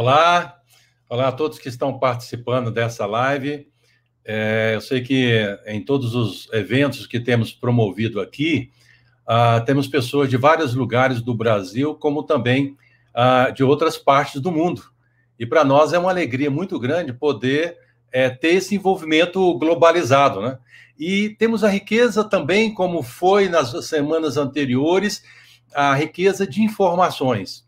Olá, olá a todos que estão participando dessa live. É, eu sei que em todos os eventos que temos promovido aqui, uh, temos pessoas de vários lugares do Brasil, como também uh, de outras partes do mundo. E para nós é uma alegria muito grande poder é, ter esse envolvimento globalizado, né? E temos a riqueza também, como foi nas semanas anteriores, a riqueza de informações.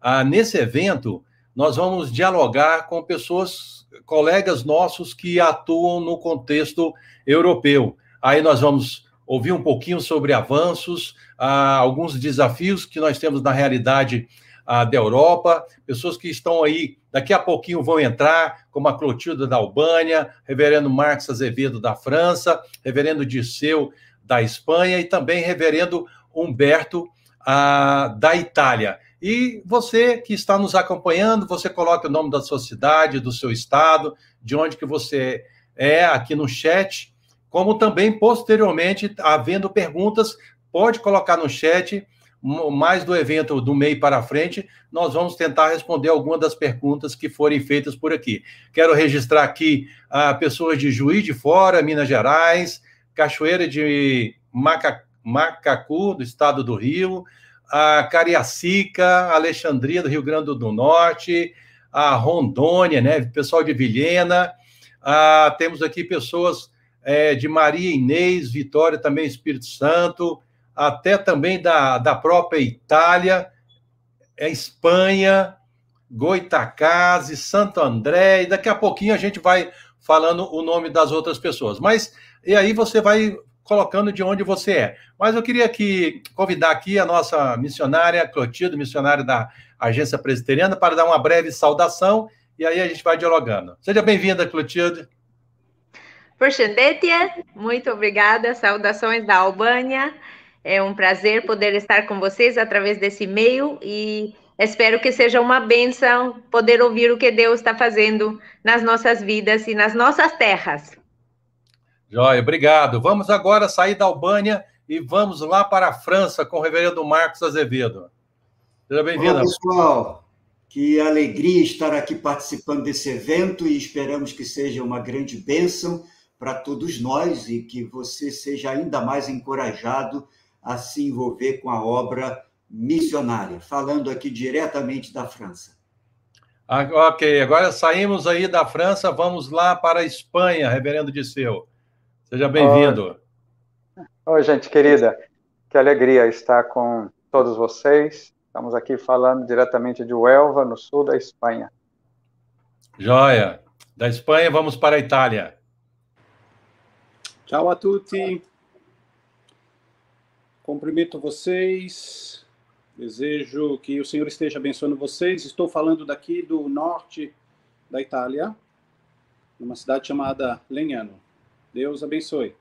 Ah, nesse evento, nós vamos dialogar com pessoas colegas nossos que atuam no contexto europeu. Aí nós vamos ouvir um pouquinho sobre avanços, ah, alguns desafios que nós temos na realidade ah, da Europa, pessoas que estão aí, daqui a pouquinho vão entrar, como a Clotilda da Albânia, reverendo Marcos Azevedo da França, reverendo Disseu da Espanha e também reverendo Humberto ah, da Itália. E você que está nos acompanhando, você coloca o nome da sua cidade, do seu estado, de onde que você é aqui no chat, como também posteriormente, havendo perguntas, pode colocar no chat, mais do evento do meio para frente, nós vamos tentar responder algumas das perguntas que forem feitas por aqui. Quero registrar aqui a ah, pessoas de Juiz de Fora, Minas Gerais, Cachoeira de Maca, Macacu, do estado do Rio, a Cariacica, Alexandria do Rio Grande do Norte, a Rondônia, né? Pessoal de Vilhena. Ah, temos aqui pessoas é, de Maria Inês, Vitória, também Espírito Santo, até também da, da própria Itália, é, Espanha, Goitacazes, Santo André, e daqui a pouquinho a gente vai falando o nome das outras pessoas. Mas e aí você vai colocando de onde você é. Mas eu queria aqui convidar aqui a nossa missionária Clotilde, missionária da Agência Presbiteriana, para dar uma breve saudação e aí a gente vai dialogando. Seja bem-vinda, Clotilde. Porchandetia, muito obrigada. Saudações da Albânia. É um prazer poder estar com vocês através desse e-mail e espero que seja uma benção poder ouvir o que Deus está fazendo nas nossas vidas e nas nossas terras. Joia, obrigado. Vamos agora sair da Albânia e vamos lá para a França com o reverendo Marcos Azevedo. Seja bem-vindo. pessoal. Que alegria estar aqui participando desse evento e esperamos que seja uma grande bênção para todos nós e que você seja ainda mais encorajado a se envolver com a obra missionária. Falando aqui diretamente da França. Ah, ok, agora saímos aí da França, vamos lá para a Espanha, reverendo Disseu. Seja bem-vindo. Oi. Oi, gente querida. Que alegria estar com todos vocês. Estamos aqui falando diretamente de Huelva, no sul da Espanha. Joia. Da Espanha, vamos para a Itália. Ciao a tutti. Cumprimento vocês. Desejo que o Senhor esteja abençoando vocês. Estou falando daqui do norte da Itália, numa cidade chamada Legnano. Deus abençoe.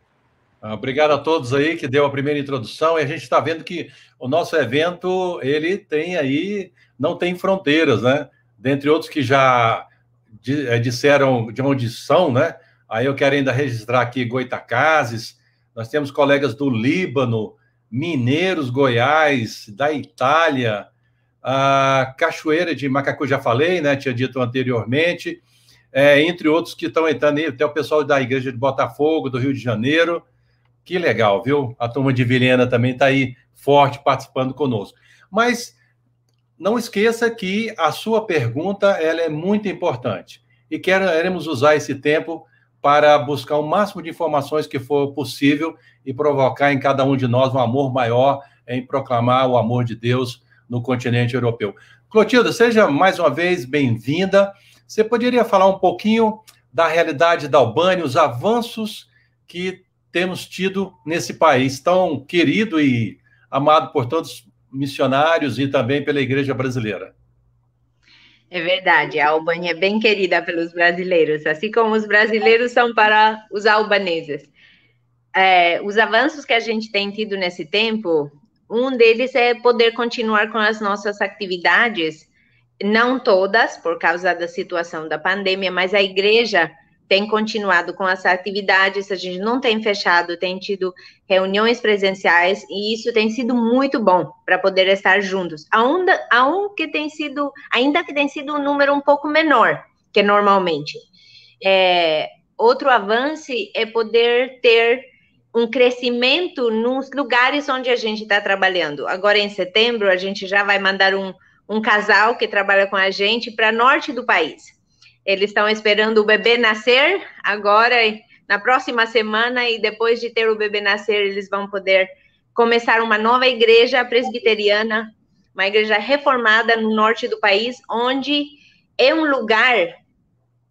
Ah, obrigado a todos aí que deu a primeira introdução. E a gente está vendo que o nosso evento ele tem aí não tem fronteiras, né? Dentre outros que já eh, disseram de onde são, né? Aí eu quero ainda registrar aqui Goitacazes. Nós temos colegas do Líbano, Mineiros, Goiás, da Itália, a Cachoeira de Macacu já falei, né? Tinha dito anteriormente é, entre outros que estão entrando aí, até o pessoal da Igreja de Botafogo, do Rio de Janeiro. Que legal, viu? A turma de Vilhena também está aí forte participando conosco. Mas não esqueça que a sua pergunta ela é muito importante e queremos usar esse tempo para buscar o máximo de informações que for possível e provocar em cada um de nós um amor maior em proclamar o amor de Deus no continente europeu. Clotilda, seja mais uma vez bem-vinda. Você poderia falar um pouquinho da realidade da Albânia, os avanços que temos tido nesse país tão querido e amado por todos missionários e também pela igreja brasileira? É verdade, a Albânia é bem querida pelos brasileiros, assim como os brasileiros são para os albaneses. É, os avanços que a gente tem tido nesse tempo, um deles é poder continuar com as nossas atividades não todas, por causa da situação da pandemia, mas a igreja tem continuado com essa atividades, a gente não tem fechado, tem tido reuniões presenciais e isso tem sido muito bom para poder estar juntos. Ainda, que tem sido, ainda que tem sido um número um pouco menor que normalmente. É, outro avanço é poder ter um crescimento nos lugares onde a gente está trabalhando. Agora, em setembro, a gente já vai mandar um, um casal que trabalha com a gente para norte do país eles estão esperando o bebê nascer agora, na próxima semana, e depois de ter o bebê nascer, eles vão poder começar uma nova igreja presbiteriana, uma igreja reformada no norte do país, onde é um lugar,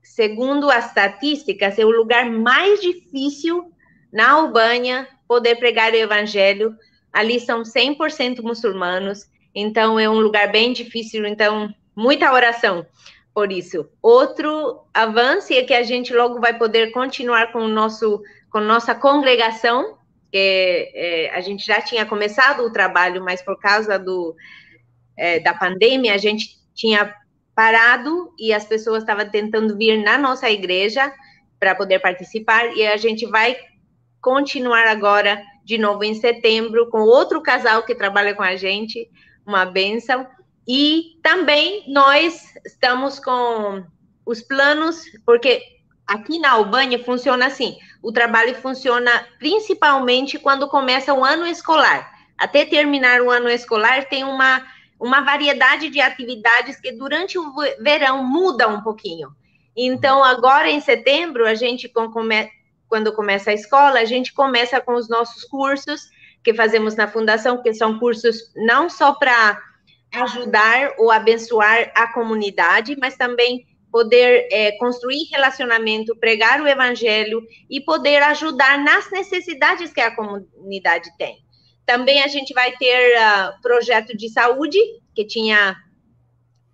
segundo as estatísticas, é o lugar mais difícil na Albânia poder pregar o evangelho. Ali são 100% muçulmanos, então é um lugar bem difícil, então muita oração por isso. Outro avanço é que a gente logo vai poder continuar com o nosso com nossa congregação, que é, a gente já tinha começado o trabalho, mas por causa do é, da pandemia a gente tinha parado e as pessoas estavam tentando vir na nossa igreja para poder participar e a gente vai continuar agora de novo em setembro com outro casal que trabalha com a gente, uma benção e também nós estamos com os planos, porque aqui na Albânia funciona assim: o trabalho funciona principalmente quando começa o ano escolar. Até terminar o ano escolar, tem uma, uma variedade de atividades que durante o verão muda um pouquinho. Então, agora em setembro, a gente, quando começa a escola, a gente começa com os nossos cursos que fazemos na fundação, que são cursos não só para ajudar ou abençoar a comunidade, mas também poder é, construir relacionamento, pregar o evangelho e poder ajudar nas necessidades que a comunidade tem. Também a gente vai ter uh, projeto de saúde, que tinha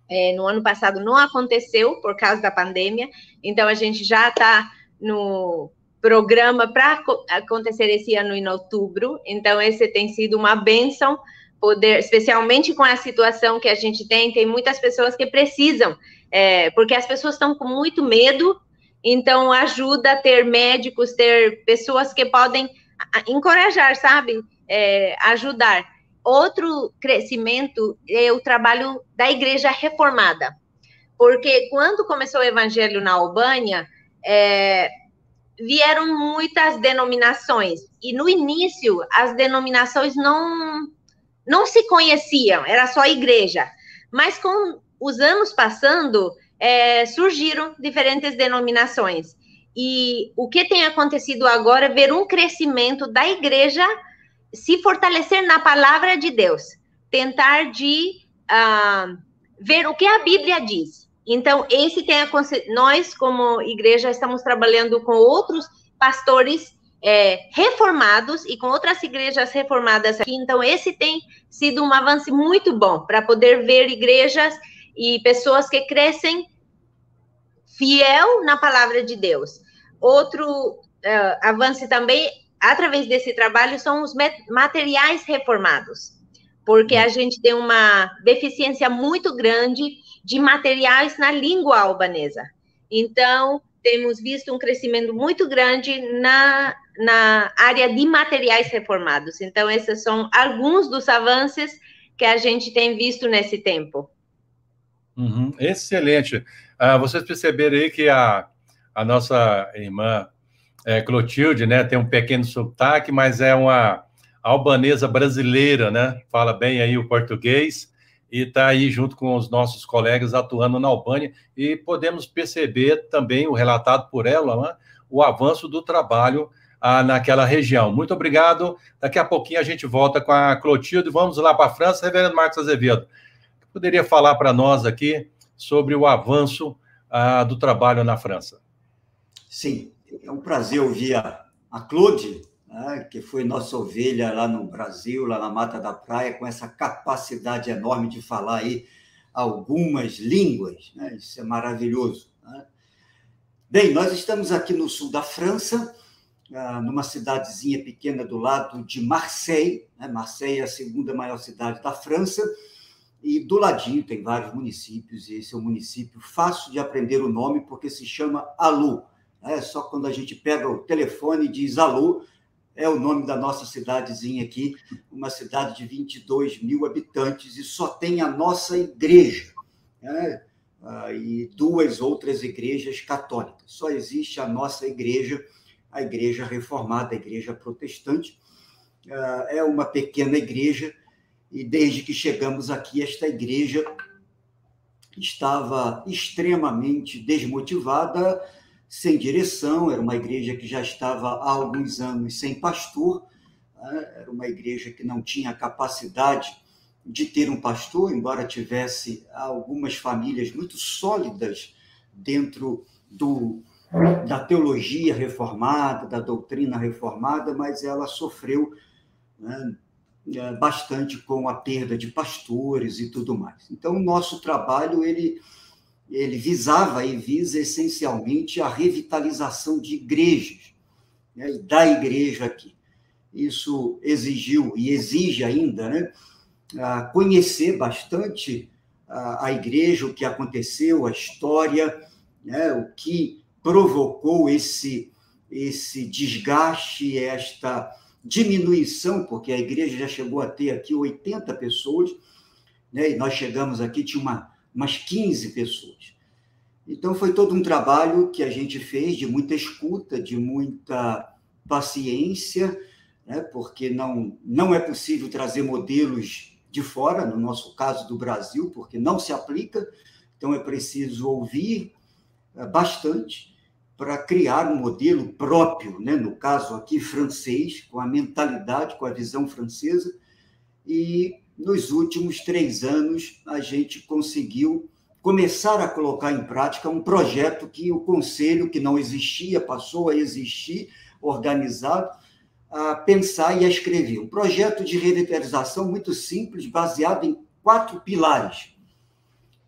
é, no ano passado não aconteceu por causa da pandemia, então a gente já está no programa para acontecer esse ano em outubro, então esse tem sido uma benção poder, especialmente com a situação que a gente tem, tem muitas pessoas que precisam, é, porque as pessoas estão com muito medo, então ajuda a ter médicos, ter pessoas que podem encorajar, sabe? É, ajudar. Outro crescimento é o trabalho da igreja reformada, porque quando começou o evangelho na Albânia, é, vieram muitas denominações, e no início as denominações não não se conheciam, era só igreja. Mas com os anos passando, é, surgiram diferentes denominações. E o que tem acontecido agora é ver um crescimento da igreja se fortalecer na palavra de Deus, tentar de uh, ver o que a Bíblia diz. Então, esse tem a, nós como igreja estamos trabalhando com outros pastores é, reformados e com outras igrejas reformadas aqui. Então, esse tem sido um avanço muito bom para poder ver igrejas e pessoas que crescem fiel na palavra de Deus. Outro uh, avanço também, através desse trabalho, são os materiais reformados, porque a gente tem uma deficiência muito grande de materiais na língua albanesa. Então, temos visto um crescimento muito grande na, na área de materiais reformados. Então, esses são alguns dos avanços que a gente tem visto nesse tempo. Uhum, excelente. Ah, vocês perceberam aí que a, a nossa irmã é, Clotilde, né, tem um pequeno sotaque, mas é uma albanesa brasileira, né? Fala bem aí o português e está aí junto com os nossos colegas atuando na Albânia e podemos perceber também o relatado por ela, né, o avanço do trabalho ah, naquela região. Muito obrigado. Daqui a pouquinho a gente volta com a Clotilde. Vamos lá para a França. Reverendo Marcos Azevedo, poderia falar para nós aqui sobre o avanço ah, do trabalho na França? Sim, é um prazer ouvir a, a né, que foi nossa ovelha lá no Brasil, lá na Mata da Praia, com essa capacidade enorme de falar aí algumas línguas. Né? Isso é maravilhoso. Né? Bem, nós estamos aqui no sul da França, ah, numa cidadezinha pequena do lado de Marseille. Né? Marseille é a segunda maior cidade da França. E do ladinho tem vários municípios, e esse é um município fácil de aprender o nome, porque se chama Alu. É só quando a gente pega o telefone e diz alô, é o nome da nossa cidadezinha aqui, uma cidade de 22 mil habitantes e só tem a nossa igreja. Né? Ah, e duas outras igrejas católicas. Só existe a nossa igreja, a igreja reformada, a igreja protestante. Ah, é uma pequena igreja e desde que chegamos aqui, esta igreja estava extremamente desmotivada, sem direção, era uma igreja que já estava há alguns anos sem pastor, né? era uma igreja que não tinha capacidade de ter um pastor, embora tivesse algumas famílias muito sólidas dentro do, da teologia reformada, da doutrina reformada, mas ela sofreu né, é, bastante com a perda de pastores e tudo mais. Então, o nosso trabalho ele, ele visava e visa essencialmente a revitalização de igrejas, né, da igreja aqui. Isso exigiu e exige ainda, né? conhecer bastante a, igreja, o que aconteceu, a história, né, o que provocou esse, esse desgaste, esta diminuição, porque a igreja já chegou a ter aqui 80 pessoas, né, e nós chegamos aqui, tinha uma, umas 15 pessoas. Então, foi todo um trabalho que a gente fez de muita escuta, de muita paciência, né, porque não, não é possível trazer modelos de fora, no nosso caso do Brasil, porque não se aplica, então é preciso ouvir eh, bastante para criar um modelo próprio, né? no caso aqui francês, com a mentalidade, com a visão francesa, e nos últimos três anos a gente conseguiu começar a colocar em prática um projeto que o conselho, que não existia, passou a existir, organizado, a pensar e a escrever. Um projeto de revitalização muito simples, baseado em quatro pilares.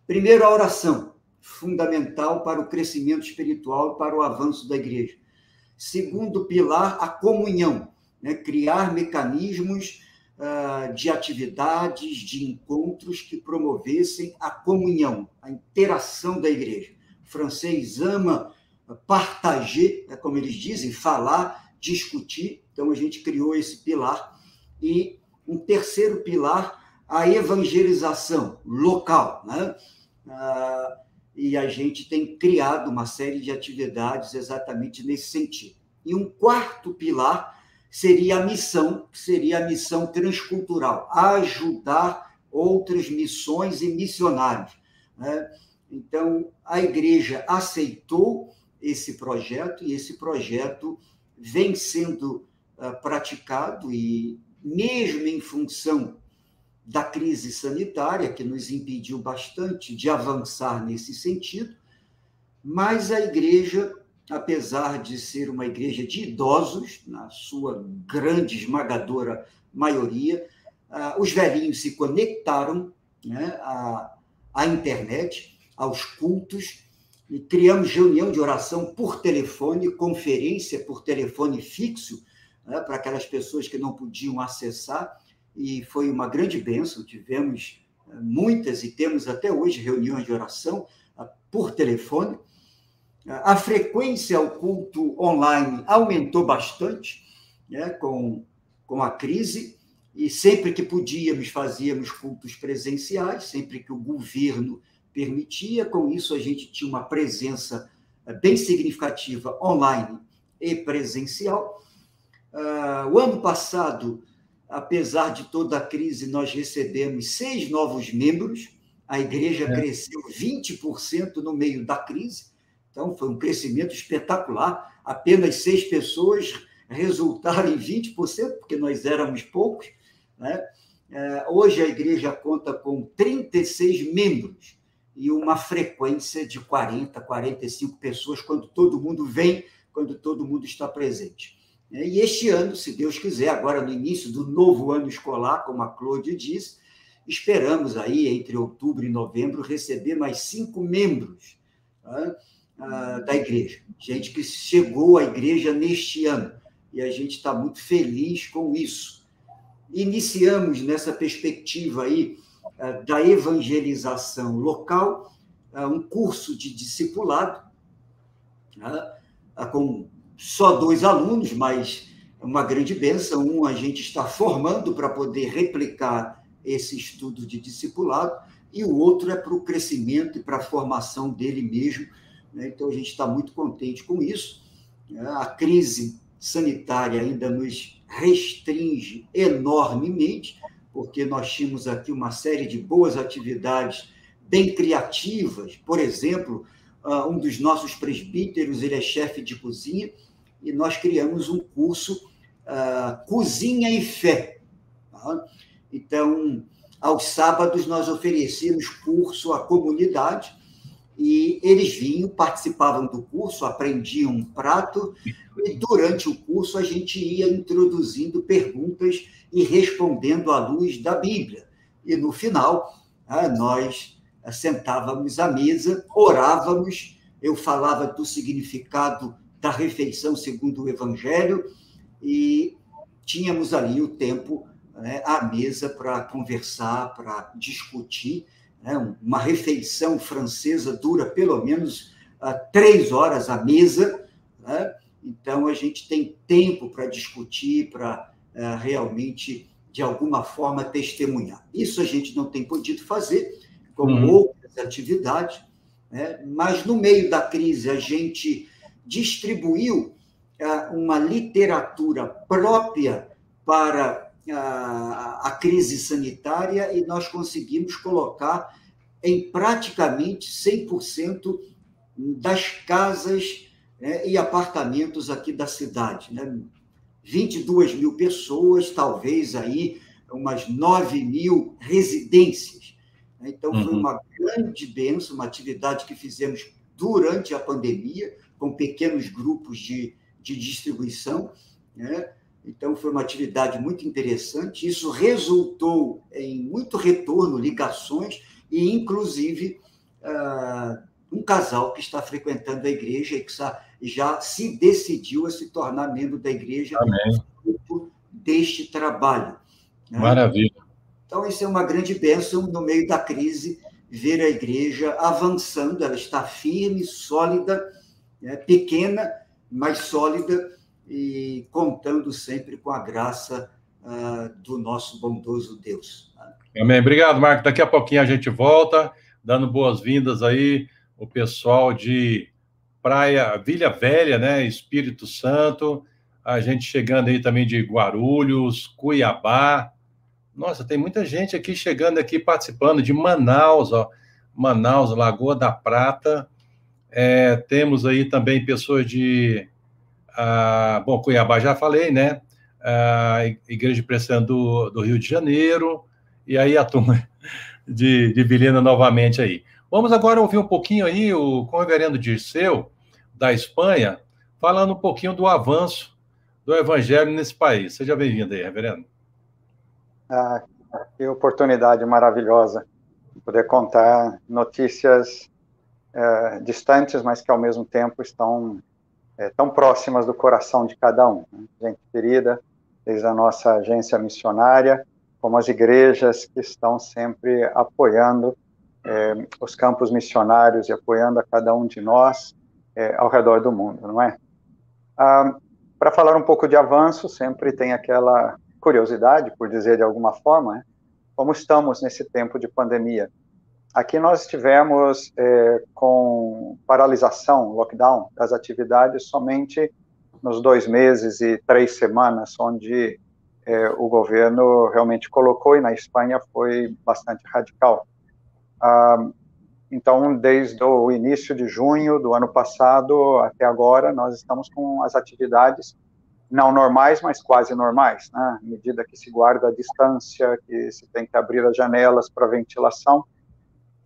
Primeiro, a oração, fundamental para o crescimento espiritual e para o avanço da igreja. Segundo pilar, a comunhão, né? criar mecanismos de atividades, de encontros que promovessem a comunhão, a interação da igreja. O francês ama partager, é como eles dizem, falar, discutir, então, a gente criou esse pilar. E um terceiro pilar, a evangelização local. Né? Ah, e a gente tem criado uma série de atividades exatamente nesse sentido. E um quarto pilar seria a missão, que seria a missão transcultural, ajudar outras missões e missionários. Né? Então, a igreja aceitou esse projeto e esse projeto vem sendo ah, praticado e mesmo em função da crise sanitária, que nos impediu bastante de avançar nesse sentido, mas a igreja, apesar de ser uma igreja de idosos, na sua grande, esmagadora maioria, ah, os velhinhos se conectaram né, à, à internet, aos cultos, e criamos reunião de oração por telefone, conferência por telefone fixo, né, para aquelas pessoas que não podiam acessar, e foi uma grande bênção. Tivemos eh, muitas e temos até hoje reuniões de oração ah, por telefone. A frequência ao culto online aumentou bastante né, com, com a crise, e sempre que podíamos, fazíamos cultos presenciais, sempre que o governo permitia. Com isso, a gente tinha uma presença eh, bem significativa online e presencial. Uh, o ano passado, apesar de toda a crise, nós recebemos seis novos membros, a igreja é. cresceu 20% no meio da crise, então foi um crescimento espetacular. Apenas seis pessoas resultaram em 20%, porque nós éramos poucos. Né? Uh, hoje a igreja conta com 36 membros e uma frequência de 40, 45 pessoas quando todo mundo vem, quando todo mundo está presente. Né? E este ano, se Deus quiser, agora no início do novo ano escolar, como a Claude disse, esperamos aí, entre outubro e novembro, receber mais cinco membros tá? Ah, da igreja. Gente que chegou à igreja neste ano. E a gente está muito feliz com isso. Iniciamos nessa perspectiva aí ah, da evangelização local, ah, um curso de discipulado, com só dois alunos, mas uma grande bênção. Um a gente está formando para poder replicar esse estudo de discipulado, e o outro é para o crescimento e para a formação dele mesmo. Né? Então, a gente está muito contente com isso. A crise sanitária ainda nos restringe enormemente, porque nós tínhamos aqui uma série de boas atividades bem criativas. Por exemplo, ah, um dos nossos presbíteros, ele é chefe de cozinha, e nós criamos um curso uh, Cozinha e Fé. Tá? Então, aos sábados, nós oferecíamos curso à comunidade, e eles vinham, participavam do curso, aprendiam um prato, e durante o curso a gente ia introduzindo perguntas e respondendo à luz da Bíblia. E no final, ah, nós sentávamos à mesa, orávamos, eu falava do significado da refeição segundo o Evangelho e tínhamos ali o tempo né, à mesa para conversar, para discutir. Né? Uma refeição francesa dura pelo menos uh, três horas à mesa, né? então a gente tem tempo para discutir, para uh, realmente, de alguma forma, testemunhar. Isso a gente não tem podido fazer, como uhum. outras atividades, né? mas no meio da crise a gente distribuiu uh, uma literatura própria para a, a crise sanitária e nós conseguimos colocar em praticamente 100% das casas né, e apartamentos aqui da cidade. Né? 22 mil pessoas, talvez aí umas 9 mil residências. Então, foi uhum. uma grande benção, uma atividade que fizemos durante a pandemia, com pequenos grupos de, de distribuição. Né? Então, foi uma atividade muito interessante. Isso resultou em muito retorno, ligações e, inclusive, uh, um casal que está frequentando a igreja e que já se decidiu a se tornar membro da igreja deste trabalho. Né? Maravilha. Então, isso é uma grande bênção no meio da crise, ver a igreja avançando, ela está firme, sólida, né? pequena, mas sólida, e contando sempre com a graça uh, do nosso bondoso Deus. Amém. Obrigado, Marco. Daqui a pouquinho a gente volta, dando boas-vindas aí o pessoal de Praia Vila Velha, né? Espírito Santo, a gente chegando aí também de Guarulhos, Cuiabá. Nossa, tem muita gente aqui chegando aqui participando de Manaus, ó. Manaus, Lagoa da Prata. É, temos aí também pessoas de ah, bom, Cuiabá já falei, né? A Igreja Presbiteriana do, do Rio de Janeiro, e aí a turma de, de novamente aí. Vamos agora ouvir um pouquinho aí o, com o reverendo Dirceu, da Espanha, falando um pouquinho do avanço do evangelho nesse país. Seja bem-vindo aí, reverendo. Ah, que oportunidade maravilhosa poder contar notícias eh, distantes, mas que ao mesmo tempo estão é, tão próximas do coração de cada um. Né? Gente querida, desde a nossa agência missionária, como as igrejas que estão sempre apoiando é, os campos missionários e apoiando a cada um de nós é, ao redor do mundo, não é? Ah, Para falar um pouco de avanço, sempre tem aquela curiosidade, por dizer de alguma forma, né? como estamos nesse tempo de pandemia. Aqui nós estivemos é, com paralisação, lockdown das atividades somente nos dois meses e três semanas, onde é, o governo realmente colocou, e na Espanha foi bastante radical. Ah, então, desde o início de junho do ano passado até agora, nós estamos com as atividades não normais, mas quase normais, né? à medida que se guarda a distância, que se tem que abrir as janelas para ventilação,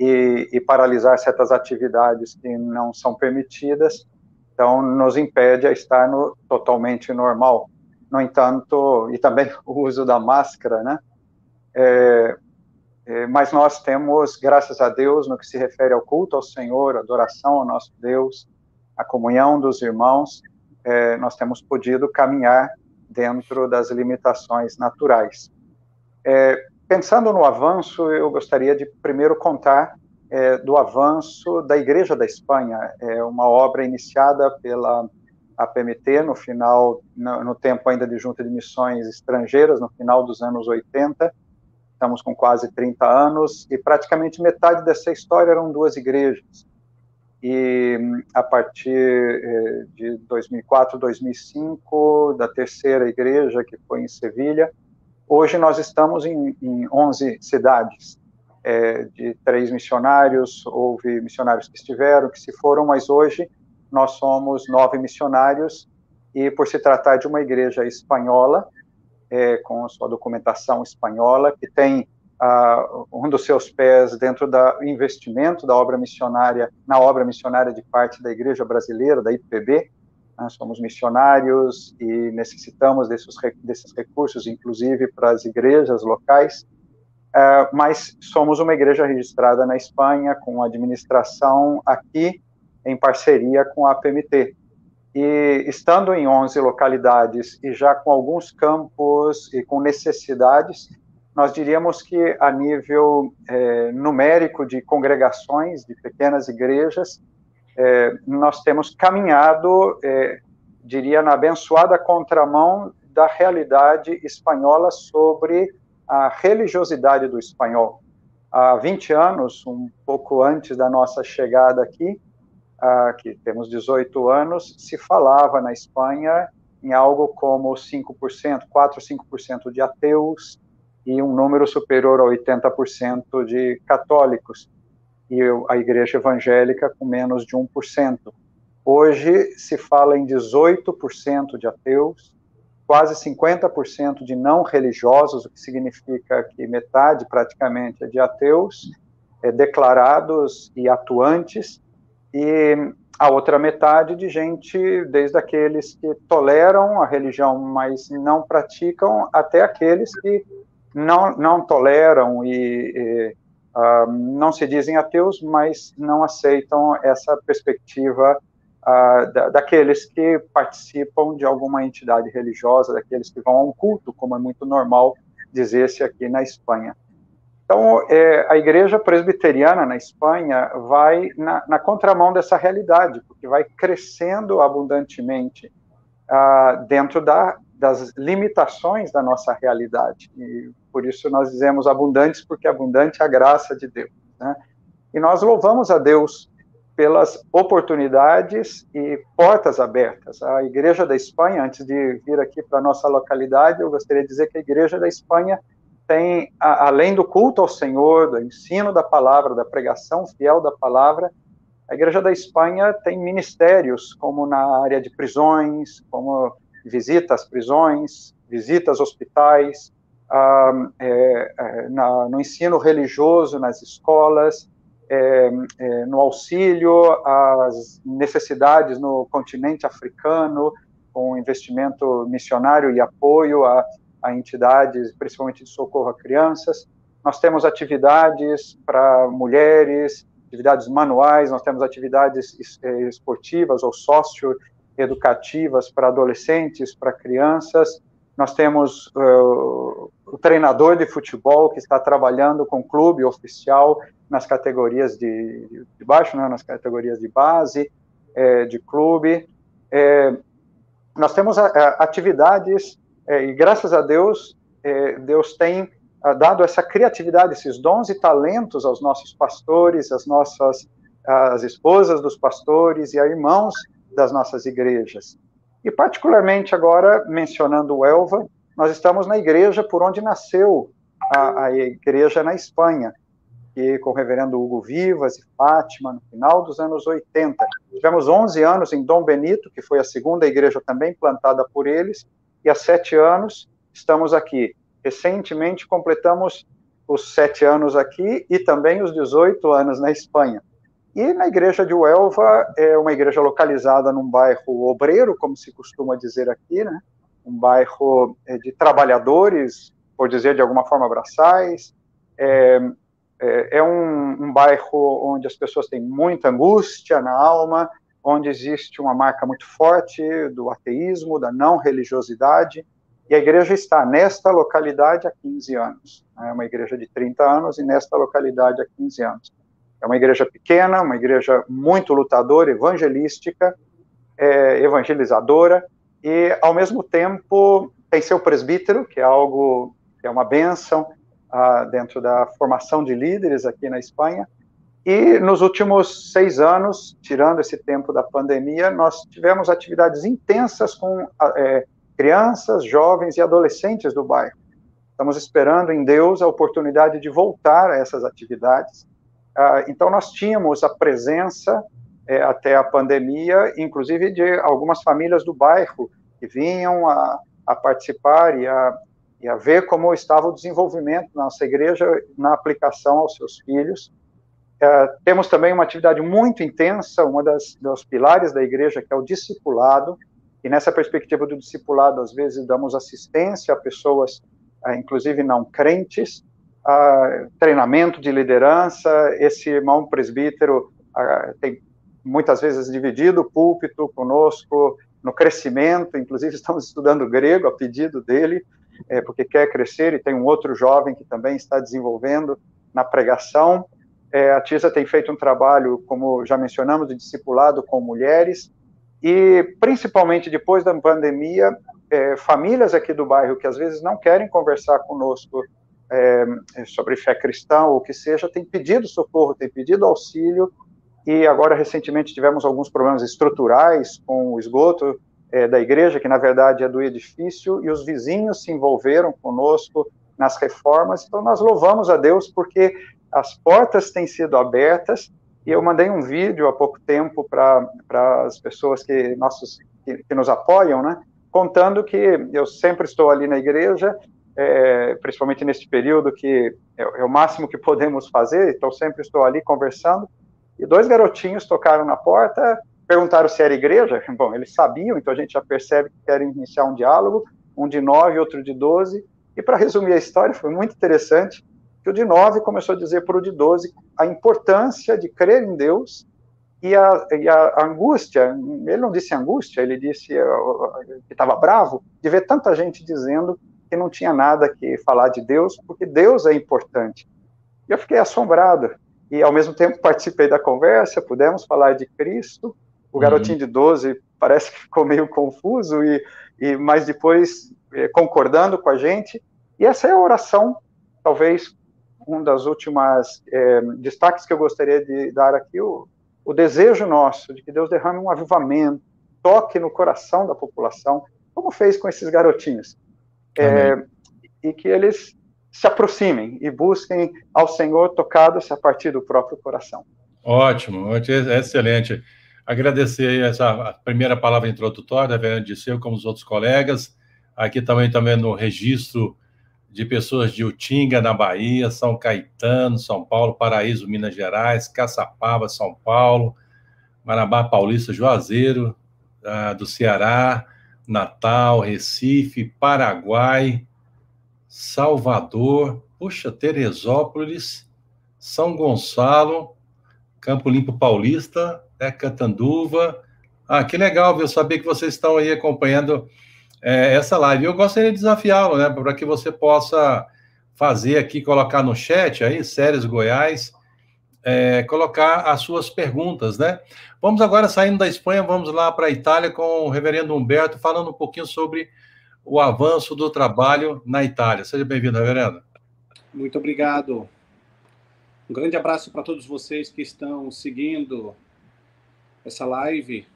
e, e paralisar certas atividades que não são permitidas, então nos impede a estar no totalmente normal. No entanto, e também o uso da máscara, né? É, é, mas nós temos, graças a Deus, no que se refere ao culto ao Senhor, adoração ao nosso Deus, a comunhão dos irmãos, é, nós temos podido caminhar dentro das limitações naturais. É, Pensando no avanço, eu gostaria de primeiro contar é, do avanço da Igreja da Espanha, é uma obra iniciada pela a PMT no final, no, no, tempo ainda de junta de missões estrangeiras, no final dos anos 80. Estamos com quase 30 anos e praticamente metade dessa história eram duas igrejas. E a partir eh, de 2004, 2005, da terceira igreja, que foi em Sevilha, hoje nós estamos em, em 11 cidades. É, de três missionários, houve missionários que estiveram, que se foram, mas hoje nós somos nove missionários e por se tratar de uma igreja espanhola, é, com sua documentação espanhola, que tem um dos seus pés dentro do investimento da obra missionária, na obra missionária de parte da igreja brasileira, da IPB, nós somos missionários e necessitamos desses, desses recursos, inclusive para as igrejas locais, uh, mas somos uma igreja registrada na Espanha, com administração aqui em parceria com a PMT. E estando em 11 localidades e já com alguns campos e com necessidades, nós diríamos que a nível é, numérico de congregações, de pequenas igrejas, é, nós temos caminhado, é, diria, na abençoada contramão da realidade espanhola sobre a religiosidade do espanhol. Há 20 anos, um pouco antes da nossa chegada aqui, que temos 18 anos, se falava na Espanha em algo como 5%, 4, 5% de ateus e um número superior a 80% de católicos, e a igreja evangélica com menos de 1%. Hoje se fala em 18% de ateus, quase 50% de não religiosos, o que significa que metade praticamente é de ateus, é, declarados e atuantes, e a outra metade de gente, desde aqueles que toleram a religião, mas não praticam, até aqueles que não, não toleram e, e uh, não se dizem ateus, mas não aceitam essa perspectiva uh, da, daqueles que participam de alguma entidade religiosa, daqueles que vão a um culto, como é muito normal dizer-se aqui na Espanha. Então, é, a igreja presbiteriana na Espanha vai na, na, contramão dessa realidade, porque vai crescendo abundantemente ah, dentro da, das limitações da nossa realidade. E por isso nós dizemos abundantes, porque abundante é a graça de Deus. Né? E nós louvamos a Deus pelas oportunidades e portas abertas. A Igreja da Espanha, antes de vir aqui para a nossa localidade, eu gostaria de dizer que a Igreja da Espanha tem, além do culto ao Senhor, do ensino da palavra, da pregação fiel da palavra, a Igreja da Espanha tem ministérios, como na área de prisões, como visita às prisões, visita aos hospitais, ah, é, é, na, no ensino religioso nas escolas, é, é no auxílio às necessidades no continente africano, com investimento missionário e apoio a a entidades, principalmente de socorro a crianças. Nós temos atividades para mulheres, atividades manuais, nós temos atividades eh, esportivas ou socioeducativas para adolescentes, para crianças. Nós temos uh, o treinador de futebol que está trabalhando com clube oficial nas categorias de, de baixo, né, nas categorias de base, é, de clube. É, nós temos a, a, atividades é, e graças a Deus, Deus tem ah, dado essa criatividade, esses dons e talentos aos nossos pastores, às nossas as esposas dos pastores e a irmãos das nossas igrejas. E particularmente agora, mencionando o Elva, nós estamos na igreja por onde nasceu a, a igreja na Espanha, que com o reverendo Hugo Vivas e Fátima, no final dos anos 80. Tivemos 11 anos em Dom Benito, que foi a segunda igreja também plantada por eles, e há sete anos estamos aqui. Recentemente completamos os sete anos aqui e também os 18 anos na Espanha. E na igreja de Uelva, é uma igreja localizada num bairro obreiro, como se costuma dizer aqui, né? um bairro é, de trabalhadores, por dizer de alguma forma, braçais. É, é, é um, um bairro onde as pessoas têm muita angústia na alma, onde existe uma marca muito forte do ateísmo, da não religiosidade, e a igreja está nesta localidade há 15 anos. É uma igreja de 30 anos e nesta localidade há 15 anos. É uma igreja pequena, uma igreja muito lutadora, evangelística, é, evangelizadora, e, ao mesmo tempo, tem seu presbítero, que é algo, que é uma benção ah, dentro da formação de líderes aqui na Espanha, e nos últimos seis anos, tirando esse tempo da pandemia, nós tivemos atividades intensas com é, crianças, jovens e adolescentes do bairro. Estamos esperando em Deus a oportunidade de voltar a essas atividades. Ah, então, nós tínhamos a presença é, até a pandemia, inclusive de algumas famílias do bairro que vinham a, a participar e a, e a ver como estava o desenvolvimento da nossa igreja na aplicação aos seus filhos. É, temos também uma atividade muito intensa, uma das dos pilares da igreja, que é o discipulado, e nessa perspectiva do discipulado, às vezes damos assistência a pessoas, a, inclusive não crentes, treinamento de liderança. Esse irmão presbítero tem muitas vezes dividido o púlpito conosco no crescimento, inclusive estamos estudando grego a pedido dele, é, porque quer crescer, e tem um outro jovem que também está desenvolvendo na pregação. É, a TISA tem feito um trabalho, como já mencionamos, de discipulado com mulheres, e principalmente depois da pandemia, é, famílias aqui do bairro que às vezes não querem conversar conosco é, sobre fé cristã ou o que seja, têm pedido socorro, têm pedido auxílio, e agora recentemente tivemos alguns problemas estruturais com o esgoto é, da igreja, que na verdade é do edifício, e os vizinhos se envolveram conosco nas reformas, então nós louvamos a Deus porque as portas têm sido abertas, e eu mandei um vídeo há pouco tempo para as pessoas que, nossos, que, que, nos apoiam, né, contando que eu sempre estou ali na igreja, é, principalmente neste período que é, é, o máximo que podemos fazer, então sempre estou ali conversando, e dois garotinhos tocaram na porta, perguntaram se era igreja, bom, eles sabiam, então a gente já percebe que querem iniciar um diálogo, um de nove, outro de doze, e para resumir a história, foi muito interessante, que o de 9 começou a dizer para o de 12 a importância de crer em Deus e a, e a angústia, ele não disse angústia, ele disse eh, que estava bravo de ver tanta gente dizendo que não tinha nada que falar de Deus, porque Deus é importante. E eu fiquei assombrado, e ao mesmo tempo participei da conversa, pudemos falar de Cristo, o uhum. garotinho de 12 parece que ficou meio confuso, e, e mas depois eh, concordando com a gente, e essa é a oração, talvez um das últimas é, destaques que eu gostaria de dar aqui, o, o desejo nosso de que Deus derrame um avivamento, toque no coração da população, como fez com esses garotinhos, é, e que eles se aproximem e busquem ao Senhor tocados a partir do próprio coração. Ótimo, excelente. Agradecer essa primeira palavra introdutória da Vera Disseu, como os outros colegas, aqui também, também no registro de pessoas de Utinga, na Bahia, São Caetano, São Paulo, Paraíso, Minas Gerais, Caçapava, São Paulo, Marabá Paulista, Juazeiro, uh, do Ceará, Natal, Recife, Paraguai, Salvador, puxa, Teresópolis, São Gonçalo, Campo Limpo Paulista, é, Catanduva. Ah, que legal, viu? Saber que vocês estão aí acompanhando é, essa live. Eu gostaria de desafiá-lo, né, para que você possa fazer aqui, colocar no chat aí, Séries Goiás, é, colocar as suas perguntas, né? Vamos agora saindo da Espanha, vamos lá para a Itália com o reverendo Humberto, falando um pouquinho sobre o avanço do trabalho na Itália. Seja bem-vindo, reverendo. Muito obrigado. Um grande abraço para todos vocês que estão seguindo essa live.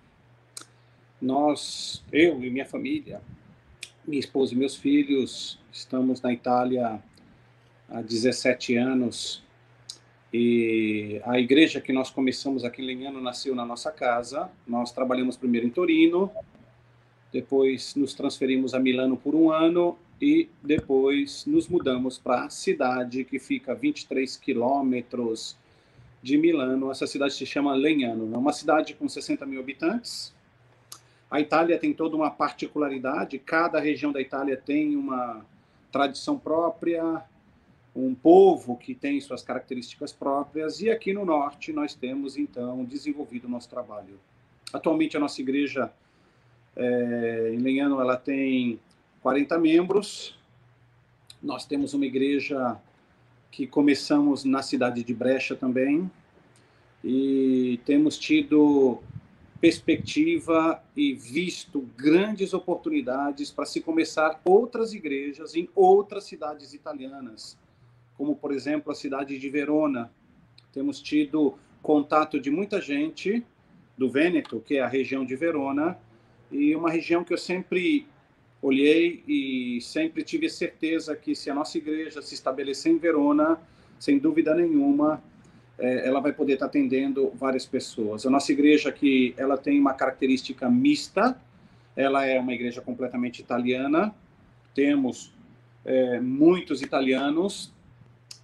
Nós, eu e minha família, minha esposa e meus filhos estamos na Itália há 17 anos e a igreja que nós começamos aqui em Legnano nasceu na nossa casa. Nós trabalhamos primeiro em Torino, depois nos transferimos a Milano por um ano e depois nos mudamos para a cidade que fica a 23 quilômetros de Milano. Essa cidade se chama Legnano. É uma cidade com 60 mil habitantes a Itália tem toda uma particularidade, cada região da Itália tem uma tradição própria, um povo que tem suas características próprias, e aqui no norte nós temos então desenvolvido o nosso trabalho. Atualmente a nossa igreja é, em Lenhano ela tem 40 membros. Nós temos uma igreja que começamos na cidade de Brecha também e temos tido perspectiva e visto grandes oportunidades para se começar outras igrejas em outras cidades italianas, como, por exemplo, a cidade de Verona. Temos tido contato de muita gente do Vêneto, que é a região de Verona, e uma região que eu sempre olhei e sempre tive certeza que se a nossa igreja se estabelecer em Verona, sem dúvida nenhuma, é, ela vai poder estar atendendo várias pessoas. A nossa igreja aqui, ela tem uma característica mista, ela é uma igreja completamente italiana, temos é, muitos italianos,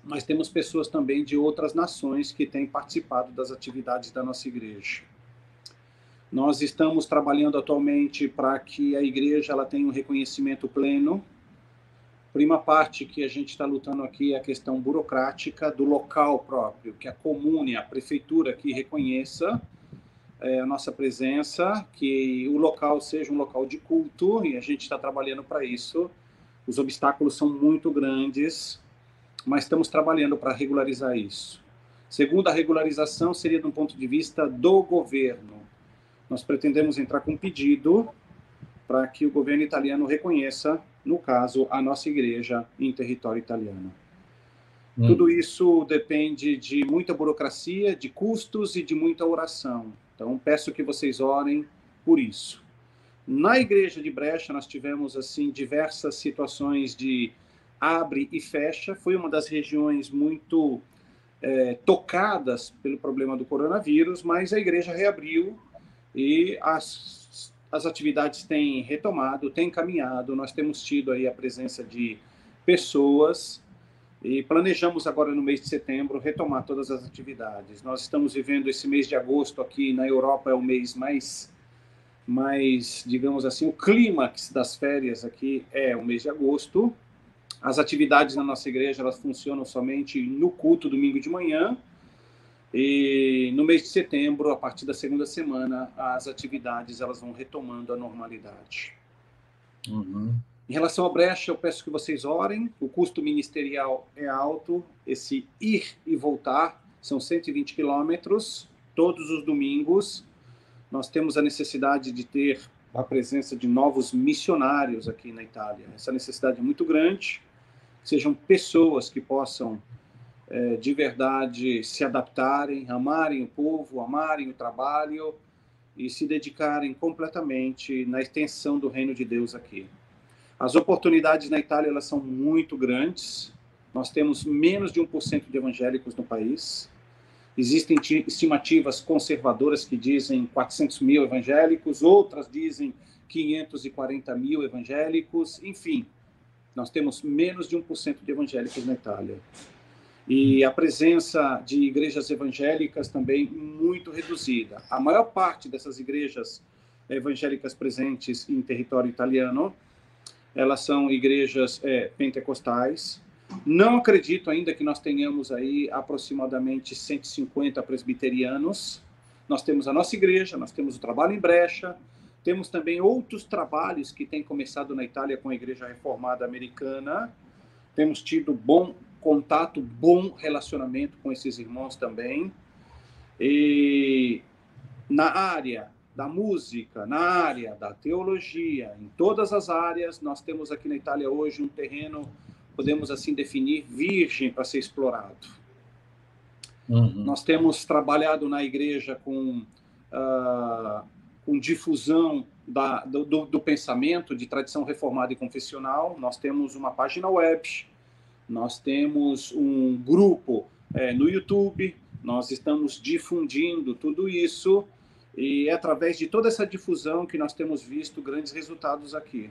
mas temos pessoas também de outras nações que têm participado das atividades da nossa igreja. Nós estamos trabalhando atualmente para que a igreja ela tenha um reconhecimento pleno Prima parte que a gente está lutando aqui é a questão burocrática do local próprio, que a comune, a prefeitura que reconheça é, a nossa presença, que o local seja um local de culto, e a gente está trabalhando para isso. Os obstáculos são muito grandes, mas estamos trabalhando para regularizar isso. Segunda regularização seria do ponto de vista do governo. Nós pretendemos entrar com um pedido para que o governo italiano reconheça no caso, a nossa igreja em território italiano. Hum. Tudo isso depende de muita burocracia, de custos e de muita oração. Então, peço que vocês orem por isso. Na igreja de Brecha, nós tivemos assim diversas situações de abre e fecha. Foi uma das regiões muito é, tocadas pelo problema do coronavírus, mas a igreja reabriu e as as atividades têm retomado, têm caminhado, nós temos tido aí a presença de pessoas e planejamos agora no mês de setembro retomar todas as atividades. Nós estamos vivendo esse mês de agosto aqui na Europa é o mês mais mais, digamos assim, o clímax das férias aqui é o mês de agosto. As atividades na nossa igreja elas funcionam somente no culto domingo de manhã e no mês de setembro, a partir da segunda semana, as atividades elas vão retomando a normalidade. Uhum. Em relação à brecha, eu peço que vocês orem. O custo ministerial é alto. Esse ir e voltar são 120 quilômetros todos os domingos. Nós temos a necessidade de ter a presença de novos missionários aqui na Itália. Essa necessidade é muito grande. Sejam pessoas que possam é, de verdade se adaptarem, amarem o povo, amarem o trabalho e se dedicarem completamente na extensão do reino de Deus aqui. As oportunidades na Itália elas são muito grandes. Nós temos menos de 1% de evangélicos no país. Existem estimativas conservadoras que dizem 400 mil evangélicos, outras dizem 540 mil evangélicos. Enfim, nós temos menos de 1% de evangélicos na Itália e a presença de igrejas evangélicas também muito reduzida. A maior parte dessas igrejas evangélicas presentes em território italiano, elas são igrejas é, pentecostais. Não acredito ainda que nós tenhamos aí aproximadamente 150 presbiterianos. Nós temos a nossa igreja, nós temos o trabalho em brecha, temos também outros trabalhos que têm começado na Itália com a Igreja Reformada Americana. Temos tido bom contato, bom relacionamento com esses irmãos também. E na área da música, na área da teologia, em todas as áreas, nós temos aqui na Itália hoje um terreno, podemos assim definir, virgem para ser explorado. Uhum. Nós temos trabalhado na igreja com, uh, com difusão da, do, do, pensamento de tradição reformada e confessional. Nós temos uma página web nós temos um grupo é, no YouTube, nós estamos difundindo tudo isso e é através de toda essa difusão que nós temos visto grandes resultados aqui.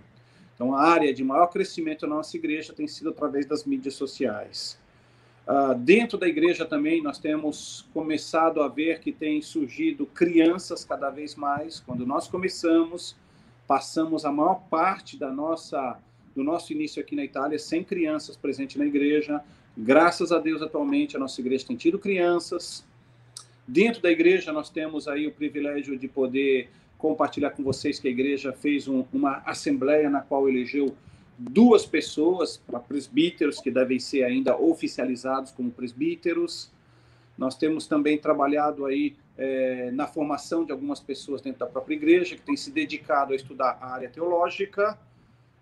Então, a área de maior crescimento na nossa igreja tem sido através das mídias sociais. Uh, dentro da igreja também nós temos começado a ver que tem surgido crianças cada vez mais. Quando nós começamos, passamos a maior parte da nossa do nosso início aqui na Itália, sem crianças presentes na igreja. Graças a Deus, atualmente, a nossa igreja tem tido crianças. Dentro da igreja, nós temos aí o privilégio de poder compartilhar com vocês que a igreja fez um, uma assembleia na qual elegeu duas pessoas para presbíteros, que devem ser ainda oficializados como presbíteros. Nós temos também trabalhado aí é, na formação de algumas pessoas dentro da própria igreja, que têm se dedicado a estudar a área teológica,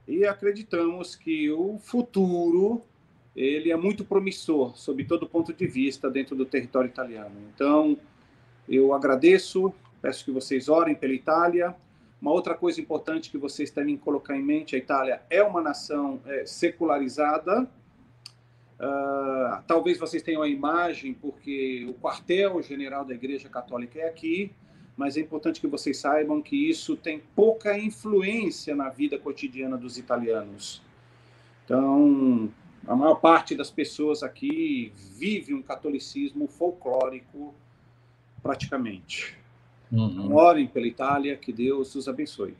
e acreditamos que o futuro ele é muito promissor, sob todo ponto de vista, dentro do território italiano. Então, eu agradeço, peço que vocês orem pela Itália. Uma outra coisa importante que vocês devem colocar em mente, a Itália é uma nação é, secularizada, Uh, talvez vocês tenham a imagem, porque o quartel-general da Igreja Católica é aqui, mas é importante que vocês saibam que isso tem pouca influência na vida cotidiana dos italianos. Então, a maior parte das pessoas aqui vive um catolicismo folclórico, praticamente. Uhum. Orem pela Itália, que Deus os abençoe.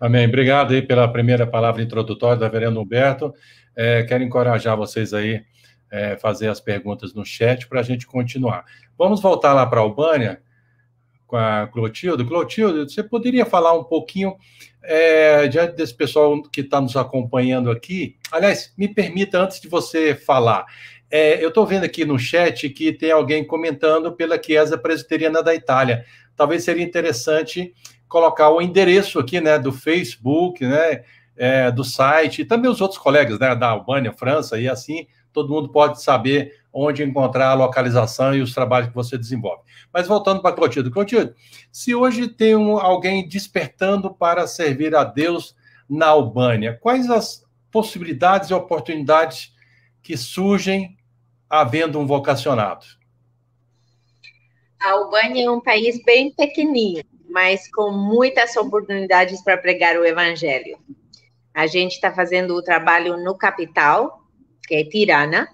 Amém. Obrigado aí pela primeira palavra introdutória da Verena Humberto. É, quero encorajar vocês aí é, fazer as perguntas no chat para a gente continuar. Vamos voltar lá para a Albânia com a Clotilde. Clotilde, você poderia falar um pouquinho é, diante desse pessoal que está nos acompanhando aqui? Aliás, me permita, antes de você falar, é, eu estou vendo aqui no chat que tem alguém comentando pela Chiesa Presbiteriana da Itália. Talvez seria interessante colocar o endereço aqui, né, do Facebook, né, é, do site, e também os outros colegas, né, da Albânia, França, e assim todo mundo pode saber onde encontrar a localização e os trabalhos que você desenvolve. Mas voltando para Clotilde. Clotilde, se hoje tem um, alguém despertando para servir a Deus na Albânia, quais as possibilidades e oportunidades que surgem havendo um vocacionado? A Albânia é um país bem pequenininho, mas com muitas oportunidades para pregar o evangelho. A gente está fazendo o trabalho no capital, que é Tirana.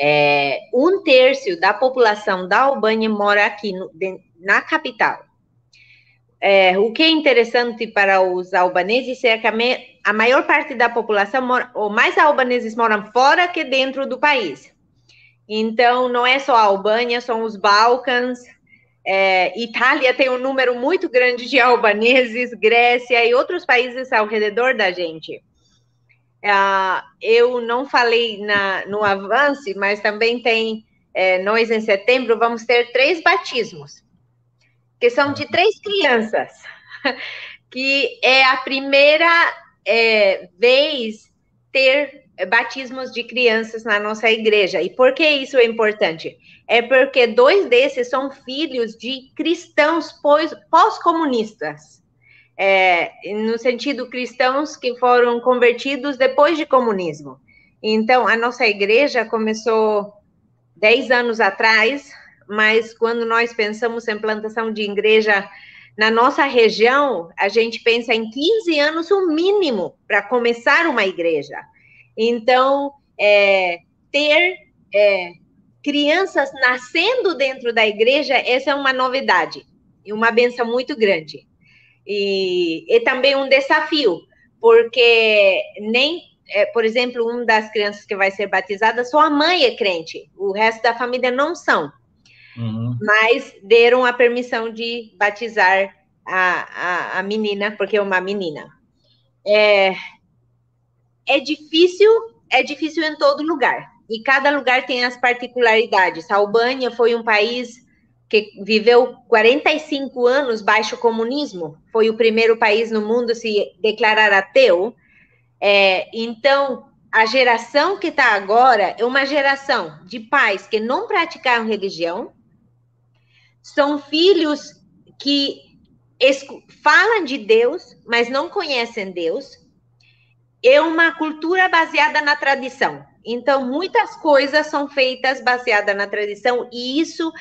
É, um terço da população da Albânia mora aqui no, de, na capital. É, o que é interessante para os albaneses é que a, me, a maior parte da população, mora, ou mais albaneses moram fora que dentro do país. Então, não é só a Albânia, são os Balcãs, é, Itália tem um número muito grande de albaneses, Grécia e outros países ao redor da gente. Uh, eu não falei na, no avance, mas também tem, é, nós em setembro vamos ter três batismos, que são de três crianças, que é a primeira é, vez ter batismos de crianças na nossa igreja. E por que isso é importante? É porque dois desses são filhos de cristãos pós-comunistas é, no sentido cristãos que foram convertidos depois de comunismo. Então, a nossa igreja começou 10 anos atrás, mas quando nós pensamos em plantação de igreja na nossa região, a gente pensa em 15 anos o mínimo para começar uma igreja. Então, é, ter é, crianças nascendo dentro da igreja, essa é uma novidade e uma benção muito grande. E é também um desafio, porque nem, é, por exemplo, uma das crianças que vai ser batizada, só a mãe é crente, o resto da família não são. Uhum. Mas deram a permissão de batizar a, a, a menina, porque é uma menina. É, é difícil, é difícil em todo lugar. E cada lugar tem as particularidades. A Albânia foi um país que viveu 45 anos baixo comunismo, foi o primeiro país no mundo a se declarar ateu. É, então, a geração que está agora é uma geração de pais que não praticaram religião, são filhos que falam de Deus, mas não conhecem Deus. É uma cultura baseada na tradição. Então, muitas coisas são feitas baseadas na tradição, e isso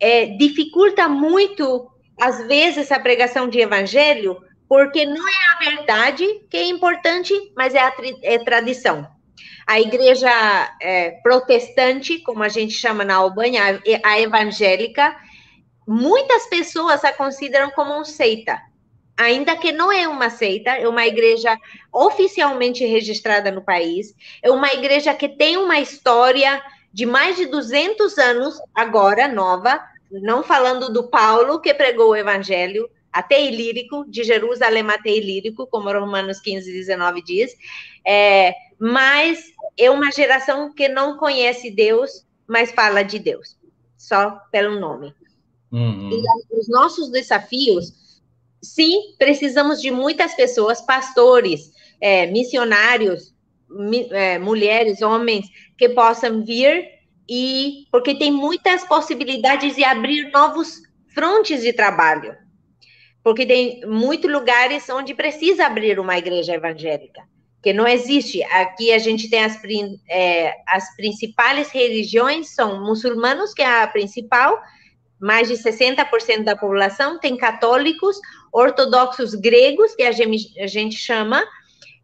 é, dificulta muito, às vezes, a pregação de evangelho, porque não é a verdade que é importante, mas é a é tradição. A igreja é, protestante, como a gente chama na Albânia, a evangélica, muitas pessoas a consideram como um seita, ainda que não é uma seita, é uma igreja oficialmente registrada no país, é uma igreja que tem uma história de mais de 200 anos, agora nova, não falando do Paulo que pregou o evangelho até ilírico, de Jerusalém até ilírico, como Romanos 15, 19 diz, é, mas é uma geração que não conhece Deus, mas fala de Deus. só pelo nome. Uhum. E os nossos desafios, sim, precisamos de muitas pessoas, pastores, é, missionários, mi, é, mulheres, homens, que possam vir e porque tem muitas possibilidades de abrir novos frontes de trabalho. Porque tem muitos lugares onde precisa abrir uma igreja evangélica, que não existe. Aqui a gente tem as, é, as principais religiões, são muçulmanos, que é a principal, mais de 60% da população, tem católicos, ortodoxos gregos, que a gente, a gente chama,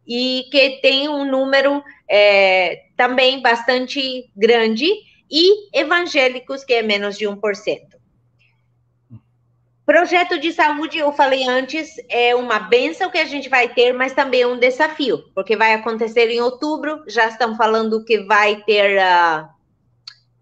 e que tem um número é, também bastante grande, e evangélicos, que é menos de 1%. Projeto de saúde, eu falei antes, é uma benção que a gente vai ter, mas também é um desafio, porque vai acontecer em outubro, já estão falando que vai ter. Uh,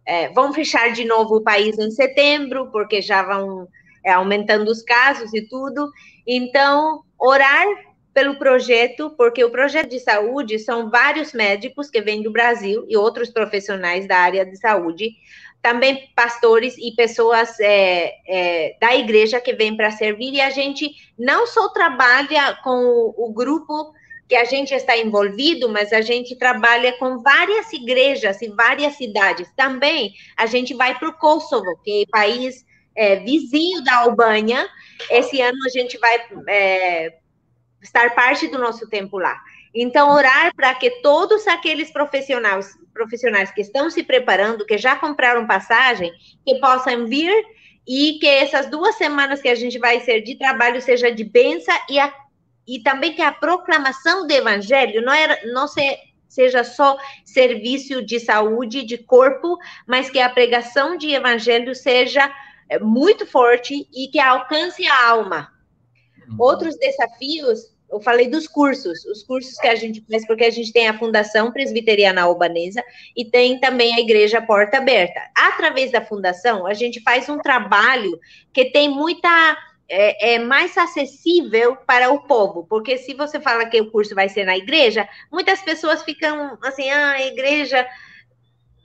é, vão fechar de novo o país em setembro, porque já vão é, aumentando os casos e tudo. Então, orar pelo projeto, porque o projeto de saúde são vários médicos que vêm do Brasil e outros profissionais da área de saúde, também pastores e pessoas é, é, da igreja que vêm para servir, e a gente não só trabalha com o, o grupo que a gente está envolvido, mas a gente trabalha com várias igrejas e várias cidades. Também a gente vai para o Kosovo, que é país é, vizinho da Albânia. Esse ano a gente vai é, estar parte do nosso tempo lá. Então, orar para que todos aqueles profissionais, profissionais que estão se preparando, que já compraram passagem, que possam vir e que essas duas semanas que a gente vai ser de trabalho seja de benção e, a, e também que a proclamação do evangelho não, era, não se, seja só serviço de saúde, de corpo, mas que a pregação de evangelho seja eh, muito forte e que alcance a alma Uhum. Outros desafios, eu falei dos cursos, os cursos que a gente faz, porque a gente tem a Fundação Presbiteriana Albanesa e tem também a Igreja Porta Aberta. Através da fundação, a gente faz um trabalho que tem muita é, é, mais acessível para o povo, porque se você fala que o curso vai ser na igreja, muitas pessoas ficam assim, ah, igreja.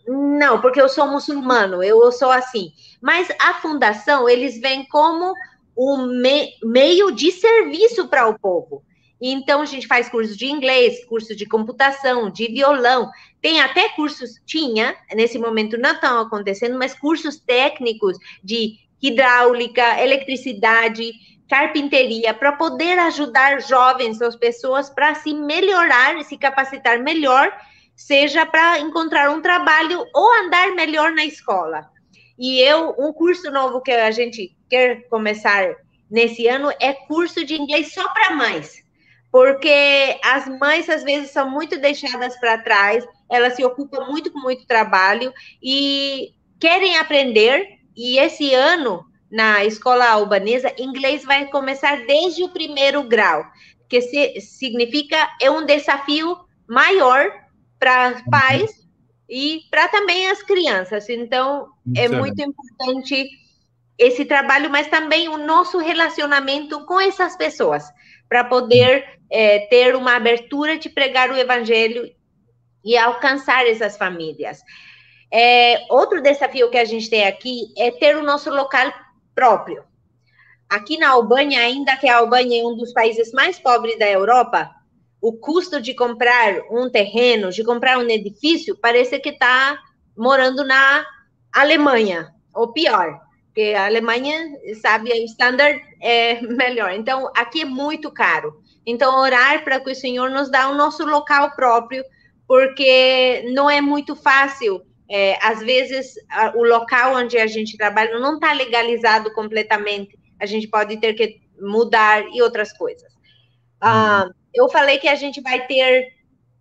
Não, porque eu sou muçulmano, eu sou assim. Mas a fundação, eles vêm como um me meio de serviço para o povo. Então, a gente faz curso de inglês, curso de computação, de violão, tem até cursos, tinha, nesse momento não estão acontecendo, mas cursos técnicos de hidráulica, eletricidade, carpinteria, para poder ajudar jovens, as pessoas, para se melhorar, se capacitar melhor, seja para encontrar um trabalho ou andar melhor na escola. E eu, um curso novo que a gente quer começar nesse ano é curso de inglês só para mães. Porque as mães, às vezes, são muito deixadas para trás, elas se ocupam muito com muito trabalho e querem aprender. E esse ano, na escola albanesa, inglês vai começar desde o primeiro grau, que se, significa é um desafio maior para pais e para também as crianças. Então, é muito importante esse trabalho, mas também o nosso relacionamento com essas pessoas, para poder é, ter uma abertura de pregar o evangelho e alcançar essas famílias. É, outro desafio que a gente tem aqui é ter o nosso local próprio. Aqui na Albânia, ainda que a Albânia é um dos países mais pobres da Europa, o custo de comprar um terreno, de comprar um edifício, parece que está morando na Alemanha, ou pior, porque a Alemanha, sabe, o standard é melhor. Então, aqui é muito caro. Então, orar para que o Senhor nos dê o nosso local próprio, porque não é muito fácil. É, às vezes, a, o local onde a gente trabalha não está legalizado completamente. A gente pode ter que mudar e outras coisas. Ah, eu falei que a gente vai ter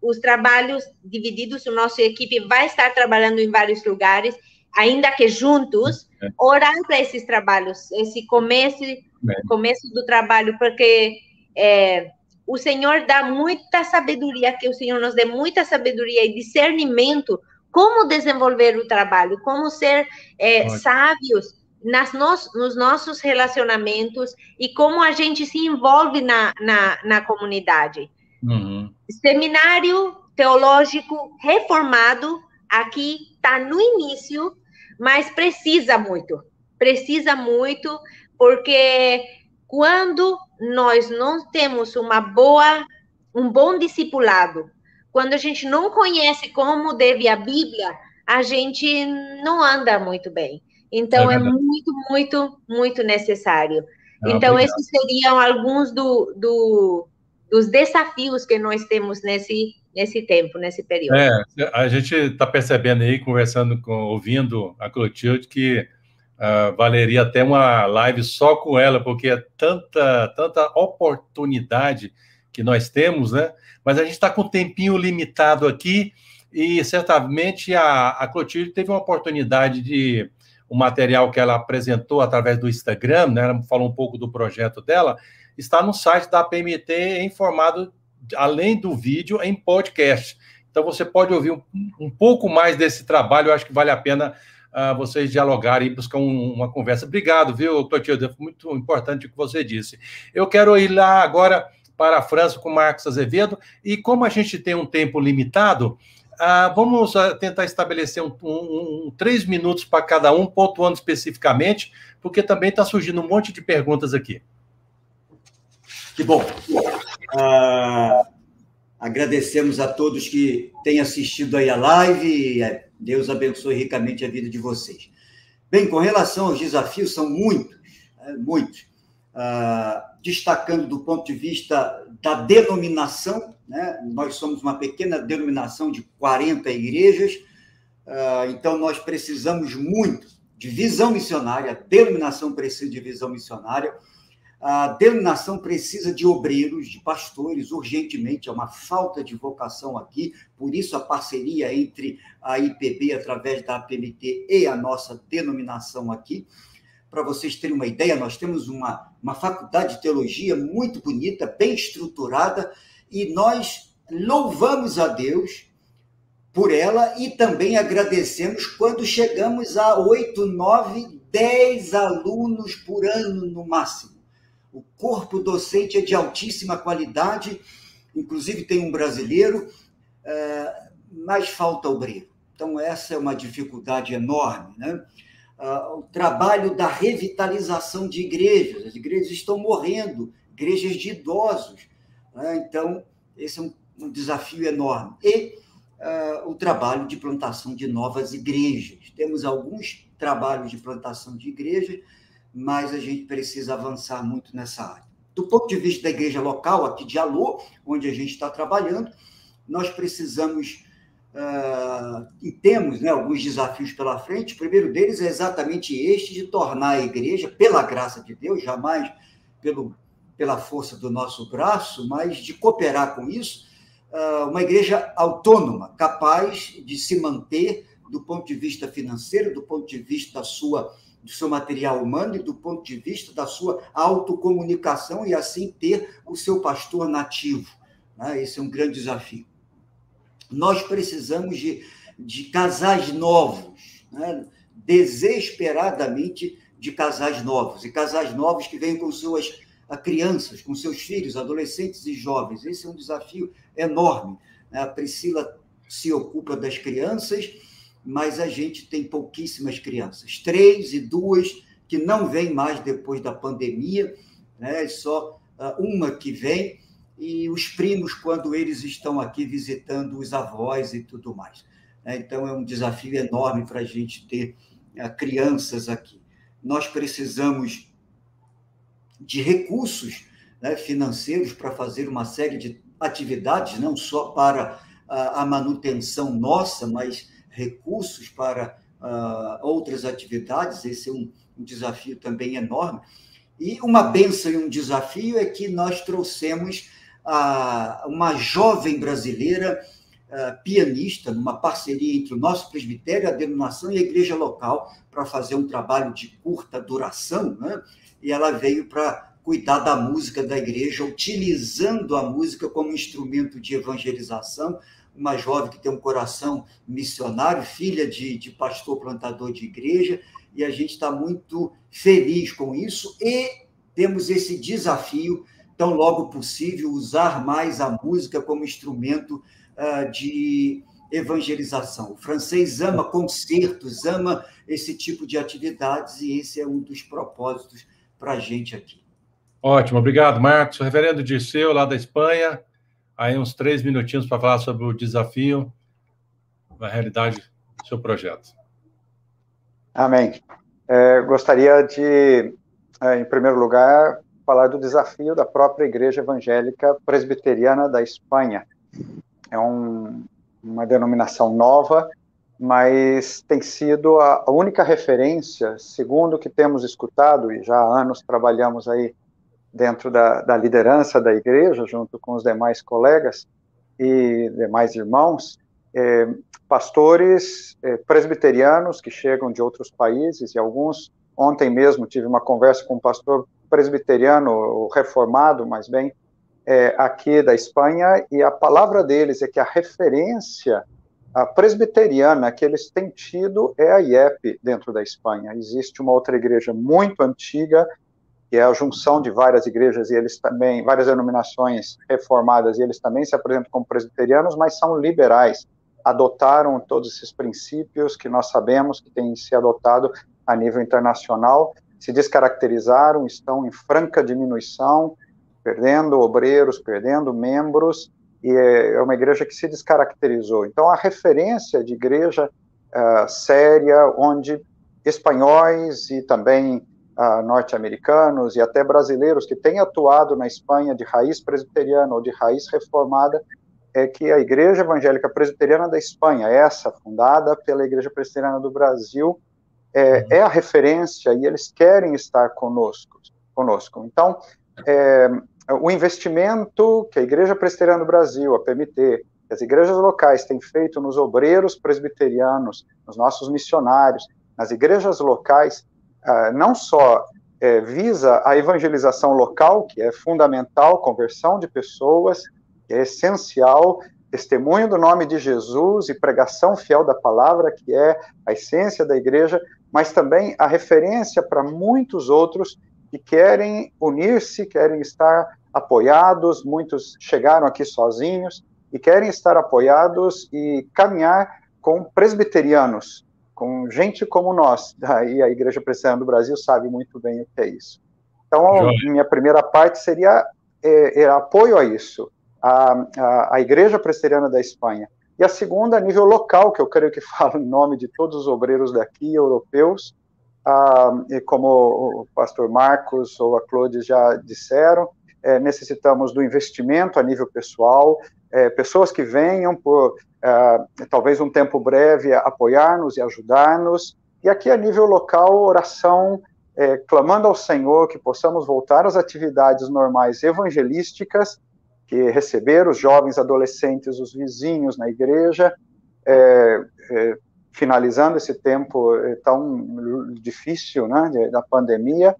os trabalhos divididos, a nossa equipe vai estar trabalhando em vários lugares, ainda que juntos, é. orar para esses trabalhos, esse começo, é. começo do trabalho, porque é, o Senhor dá muita sabedoria, que o Senhor nos dê muita sabedoria e discernimento como desenvolver o trabalho, como ser é, sábios nas nos, nos nossos relacionamentos e como a gente se envolve na, na, na comunidade. Uhum. Seminário teológico reformado, aqui está no início, mas precisa muito, precisa muito, porque quando nós não temos uma boa, um bom discipulado, quando a gente não conhece como deve a Bíblia, a gente não anda muito bem. Então, é, é muito, muito, muito necessário. Ah, então, obrigado. esses seriam alguns do, do, dos desafios que nós temos nesse, nesse tempo, nesse período. É, a gente está percebendo aí, conversando, com, ouvindo a Clotilde, que uh, valeria até uma live só com ela, porque é tanta, tanta oportunidade que nós temos, né? Mas a gente está com um tempinho limitado aqui e certamente a, a Clotilde teve uma oportunidade de o material que ela apresentou através do Instagram, né? Ela falou um pouco do projeto dela, está no site da PMT em formato, além do vídeo, em podcast. Então você pode ouvir um, um pouco mais desse trabalho, eu acho que vale a pena uh, vocês dialogarem e buscar um, uma conversa. Obrigado, viu, Clotilde? Muito importante o que você disse. Eu quero ir lá agora para a França com Marcos Azevedo, e como a gente tem um tempo limitado, ah, vamos ah, tentar estabelecer um, um, um, três minutos para cada um, pontuando especificamente, porque também está surgindo um monte de perguntas aqui. Que bom. Ah, agradecemos a todos que têm assistido aí a live. É, Deus abençoe ricamente a vida de vocês. Bem, com relação aos desafios, são muitos, é, muitos. Ah, destacando do ponto de vista da denominação, né? nós somos uma pequena denominação de 40 igrejas, uh, então nós precisamos muito de visão missionária, a denominação precisa de visão missionária, a denominação precisa de obreiros, de pastores, urgentemente, é uma falta de vocação aqui, por isso a parceria entre a IPB, através da APMT, e a nossa denominação aqui. Para vocês terem uma ideia, nós temos uma, uma faculdade de teologia muito bonita, bem estruturada, e nós louvamos a Deus por ela e também agradecemos quando chegamos a 8, 9, 10 alunos por ano no máximo. O corpo docente é de altíssima qualidade, inclusive tem um brasileiro, é, mas falta obreiro. Então, essa é uma dificuldade enorme. Né? Uh, o trabalho da revitalização de igrejas. As igrejas estão morrendo, igrejas de idosos. Né? Então, esse é um, um desafio enorme. E uh, o trabalho de plantação de novas igrejas. Temos alguns trabalhos de plantação de igrejas, mas a gente precisa avançar muito nessa área. Do ponto de vista da igreja local, aqui de Alô, onde a gente está trabalhando, nós precisamos Uh, e temos né, alguns desafios pela frente. O primeiro deles é exatamente este, de tornar a igreja, pela graça de Deus, jamais pelo, pela força do nosso braço, mas de cooperar com isso, uh, uma igreja autônoma, capaz de se manter do ponto de vista financeiro, do ponto de vista da sua, do seu material humano e do ponto de vista da sua autocomunicação e assim ter o seu pastor nativo. Né? Esse é um grande desafio. Nós precisamos de, de casais novos, né? desesperadamente de casais novos, e casais novos que vêm com suas crianças, com seus filhos, adolescentes e jovens. Esse é um desafio enorme. A Priscila se ocupa das crianças, mas a gente tem pouquíssimas crianças, três e duas que não vêm mais depois da pandemia, né? só ah, uma que vem, e os primos quando eles estão aqui visitando os avós e tudo mais. Né? Então, é um desafio enorme para a gente ter eh, crianças aqui. Nós precisamos de recursos né, financeiros para fazer uma série de atividades, não só para a manutenção nossa, mas recursos para uh, outras atividades. Esse é um desafio também enorme. E uma benção e um desafio é que nós trouxemos a, uma jovem brasileira pianista, numa parceria entre o nosso presbitério, a denominação e a igreja local, para fazer um trabalho de curta duração, né? e ela veio para cuidar da música da igreja, utilizando a música como instrumento de evangelização. Uma jovem que tem um coração missionário, filha de, de pastor plantador de igreja, e a gente está muito feliz com isso. E temos esse desafio tão logo possível, usar mais a música como instrumento uh, de evangelização. O francês ama concertos, ama esse tipo de atividades, e esse é um dos propósitos para a gente aqui. Ótimo, obrigado, Marcos. O reverendo Dirceu, lá da Espanha, aí uns três minutinhos para falar sobre o desafio, na realidade, do seu projeto. Amém. É, gostaria de, é, em primeiro lugar, falar do desafio da própria Igreja Evangélica Presbiteriana da Espanha. É um, uma denominação nova, mas tem sido a única referência, segundo o que temos escutado, e já há anos trabalhamos aí dentro da, da liderança da igreja, junto com os demais colegas e demais irmãos, é, pastores é, presbiterianos que chegam de outros países, e alguns, ontem mesmo tive uma conversa com um pastor presbiteriano, reformado, mas bem, é, aqui da Espanha, e a palavra deles é que a referência a presbiteriana que eles têm tido é a IEP dentro da Espanha. Existe uma outra igreja muito antiga, que é a junção de várias igrejas e eles também, várias denominações reformadas, e eles também se apresentam como presbiterianos, mas são liberais. Adotaram todos esses princípios que nós sabemos que têm se adotado a nível internacional, se descaracterizaram, estão em franca diminuição, perdendo obreiros, perdendo membros, e é uma igreja que se descaracterizou. Então, a referência de igreja uh, séria, onde espanhóis e também uh, norte-americanos e até brasileiros que têm atuado na Espanha de raiz presbiteriana ou de raiz reformada, é que a Igreja Evangélica Presbiteriana da Espanha, essa fundada pela Igreja Presbiteriana do Brasil, é, uhum. é a referência e eles querem estar conosco. conosco. Então, é, o investimento que a Igreja Presbiteriana do Brasil, a PMT, as igrejas locais têm feito nos obreiros presbiterianos, nos nossos missionários, nas igrejas locais, ah, não só é, visa a evangelização local, que é fundamental, conversão de pessoas, que é essencial, testemunho do nome de Jesus e pregação fiel da palavra, que é a essência da igreja, mas também a referência para muitos outros que querem unir-se, querem estar apoiados, muitos chegaram aqui sozinhos e querem estar apoiados e caminhar com presbiterianos, com gente como nós. E a Igreja Presbiteriana do Brasil sabe muito bem o que é isso. Então, minha primeira parte seria é, é apoio a isso, a, a, a Igreja Presbiteriana da Espanha. E a segunda, a nível local, que eu creio que falo em nome de todos os obreiros daqui, europeus, ah, e como o pastor Marcos ou a Claude já disseram, é, necessitamos do investimento a nível pessoal, é, pessoas que venham por é, talvez um tempo breve apoiar-nos e ajudar-nos, e aqui a nível local, oração, é, clamando ao Senhor que possamos voltar às atividades normais evangelísticas, que receber os jovens, adolescentes, os vizinhos na igreja, é, é, finalizando esse tempo eh, tão difícil né, da pandemia,